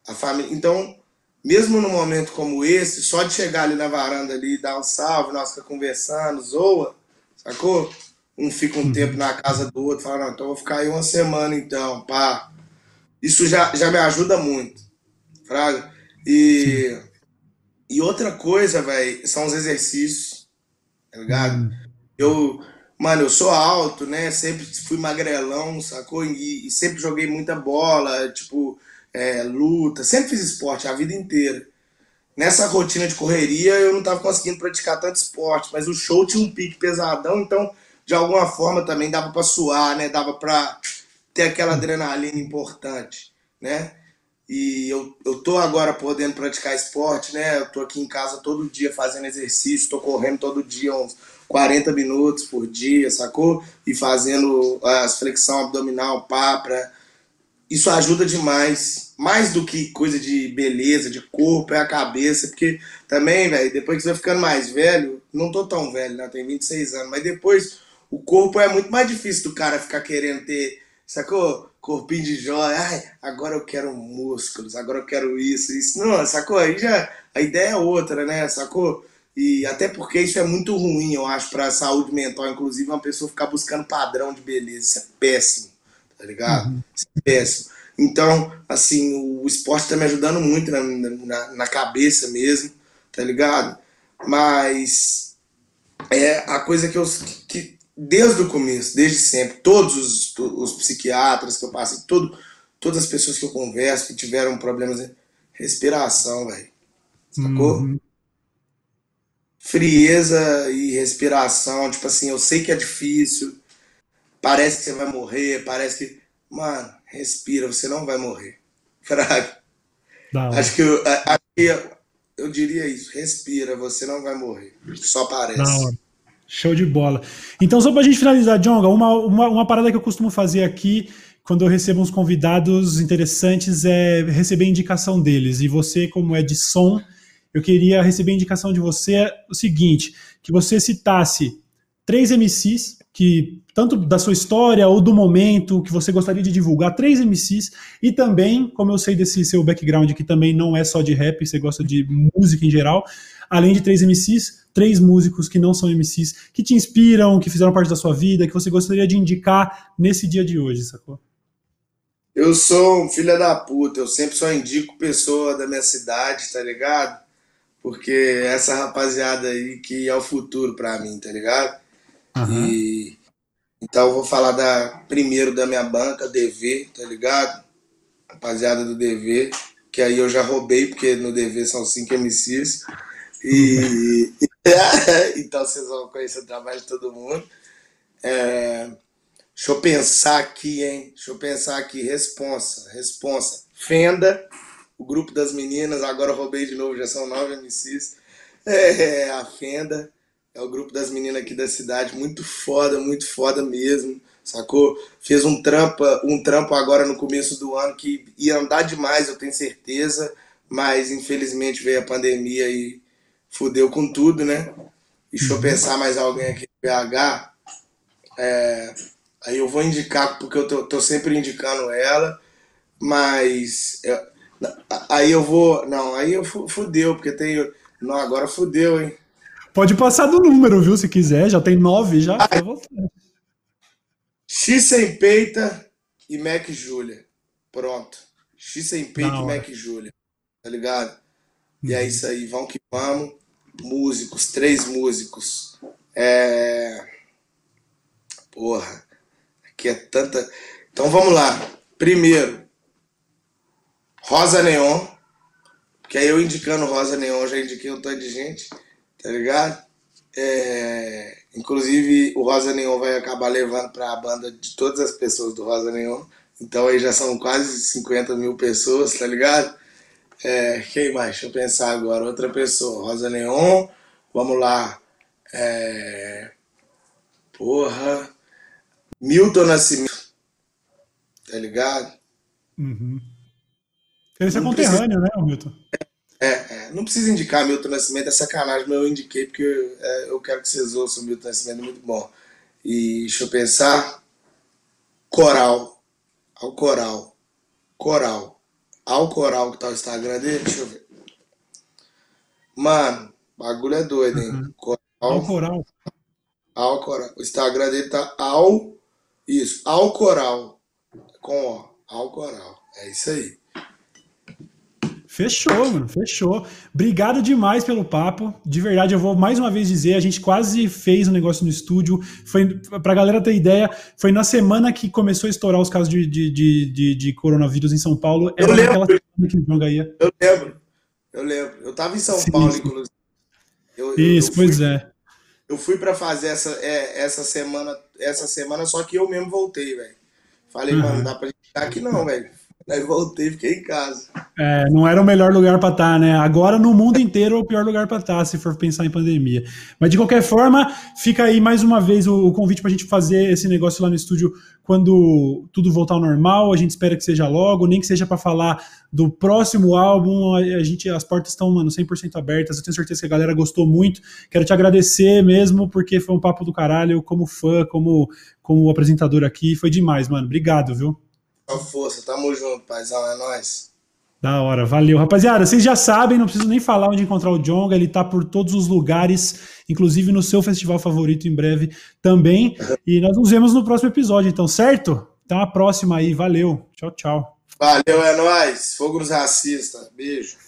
a família. Então, mesmo num momento como esse, só de chegar ali na varanda ali, dar um salve, nós ficar conversando, zoa, sacou? Um fica um uhum. tempo na casa do outro, fala, não, então vou ficar aí uma semana então, pá. Isso já, já me ajuda muito, fraga. E, e outra coisa, velho, são os exercícios, tá ligado? Uhum. Eu, mano, eu sou alto, né? Sempre fui magrelão, sacou? E, e sempre joguei muita bola, tipo, é, luta, sempre fiz esporte a vida inteira nessa rotina de correria eu não estava conseguindo praticar tanto esporte, mas o show tinha um pique pesadão, então de alguma forma também dava para suar, né? Dava para ter aquela adrenalina importante, né? E eu, eu tô agora podendo praticar esporte, né? Eu tô aqui em casa todo dia fazendo exercício, tô correndo todo dia uns 40 minutos por dia, sacou? E fazendo as flexão abdominal, pá, pra... isso ajuda demais. Mais do que coisa de beleza, de corpo, é a cabeça. Porque também, velho, depois que você vai ficando mais velho, não tô tão velho, né? Tenho 26 anos, mas depois o corpo é muito mais difícil do cara ficar querendo ter, sacou? Corpinho de joia, ai, agora eu quero músculos, agora eu quero isso, isso. Não, sacou? Aí já a ideia é outra, né? Sacou? E até porque isso é muito ruim, eu acho, pra saúde mental, inclusive, uma pessoa ficar buscando padrão de beleza. Isso é péssimo, tá ligado? Uhum. Isso é péssimo. Então, assim, o esporte tá me ajudando muito na, na, na cabeça mesmo, tá ligado? Mas é a coisa que eu. Que, desde o começo, desde sempre, todos os, os psiquiatras que eu passei, todo, todas as pessoas que eu converso que tiveram problemas, respiração, velho. Sacou? Uhum frieza e respiração. Tipo assim, eu sei que é difícil, parece que você vai morrer, parece que. Mano, respira, você não vai morrer. Fraco. Acho que eu, acho que eu diria isso, respira, você não vai morrer. Só parece. Show de bola. Então, só pra gente finalizar, Jonga, uma, uma, uma parada que eu costumo fazer aqui quando eu recebo uns convidados interessantes é receber indicação deles. E você, como é de som, eu queria receber a indicação de você o seguinte, que você citasse três MCs que tanto da sua história ou do momento que você gostaria de divulgar, três MCs e também, como eu sei desse seu background que também não é só de rap, você gosta de música em geral, além de três MCs, três músicos que não são MCs, que te inspiram, que fizeram parte da sua vida, que você gostaria de indicar nesse dia de hoje, sacou? Eu sou um filho da puta, eu sempre só indico pessoa da minha cidade, tá ligado? porque essa rapaziada aí que é o futuro para mim, tá ligado? Uhum. E então eu vou falar da primeiro da minha banca, DV, tá ligado? Rapaziada do DV, que aí eu já roubei porque no DV são cinco MCs. E então vocês vão conhecer o trabalho de todo mundo. É... Deixa eu pensar aqui, hein? Deixa eu pensar aqui. Responsa, responsa. Fenda, o grupo das meninas, agora eu roubei de novo, já são nove MCs. É, a Fenda, é o grupo das meninas aqui da cidade, muito foda, muito foda mesmo, sacou? Fez um trampo, um trampo agora no começo do ano que ia andar demais, eu tenho certeza, mas infelizmente veio a pandemia e fudeu com tudo, né? Deixa eu uhum. pensar mais alguém aqui no BH. É, aí eu vou indicar, porque eu tô, tô sempre indicando ela, mas Aí eu vou. Não, aí eu fudeu, porque tem. Não, agora fudeu, hein? Pode passar do número, viu? Se quiser, já tem nove já. Ah, X sem peita e Mac Júlia. Pronto. X sem peita e Mac Júlia. Tá ligado? E é uhum. isso aí, vamos que vamos. Músicos, três músicos. É. Porra, aqui é tanta. Então vamos lá. Primeiro, Rosa Neon, que aí eu indicando Rosa Neon, já indiquei um tanto de gente, tá ligado? É, inclusive o Rosa Neon vai acabar levando para a banda de todas as pessoas do Rosa Neon. Então aí já são quase 50 mil pessoas, tá ligado? É, quem mais? Deixa eu pensar agora. Outra pessoa. Rosa Neon. Vamos lá. É, porra. Milton Nascimento. Tá ligado? Uhum. Ele é conterrâneo, precisa... né, Milton? Não precisa indicar Milton Nascimento, é sacanagem, mas eu indiquei porque é, eu quero que vocês ouçam o Milton Nascimento, é muito bom. E deixa eu pensar. Coral. Ao coral. Coral. Ao coral que tá o Instagram dele, deixa eu ver. Mano, bagulho é doido, hein? Uhum. Coral. Ao coral. Ao coral. O Instagram dele tá ao. Isso, ao coral. Com ó. Ao coral. É isso aí. Fechou, mano, fechou. Obrigado demais pelo papo. De verdade, eu vou mais uma vez dizer, a gente quase fez um negócio no estúdio. Foi pra galera ter ideia, foi na semana que começou a estourar os casos de, de, de, de coronavírus em São Paulo. Era eu lembro. semana que o ia. Eu lembro. Eu lembro. Eu tava em São Sim. Paulo, inclusive. Eu, Isso, eu, pois fui, é. Eu fui para fazer essa, é, essa semana, essa semana, só que eu mesmo voltei, velho. Falei, uhum. mano, não dá pra gente ficar aqui não, velho Aí voltei, fiquei em casa. É, não era o melhor lugar para estar, tá, né? Agora no mundo inteiro é o pior lugar para estar, tá, se for pensar em pandemia. Mas de qualquer forma, fica aí mais uma vez o, o convite para a gente fazer esse negócio lá no estúdio quando tudo voltar ao normal. A gente espera que seja logo, nem que seja para falar do próximo álbum. A gente, as portas estão, mano, 100% abertas. Eu tenho certeza que a galera gostou muito. Quero te agradecer mesmo, porque foi um papo do caralho, como fã, como, como apresentador aqui. Foi demais, mano. Obrigado, viu? Com força, tamo junto, paizão, é nóis. Da hora, valeu. Rapaziada, vocês já sabem, não preciso nem falar onde encontrar o Jonga, ele tá por todos os lugares, inclusive no seu festival favorito em breve também. E nós nos vemos no próximo episódio, então, certo? Até a próxima aí, valeu. Tchau, tchau. Valeu, é nóis. Fogo nos racistas. Beijo.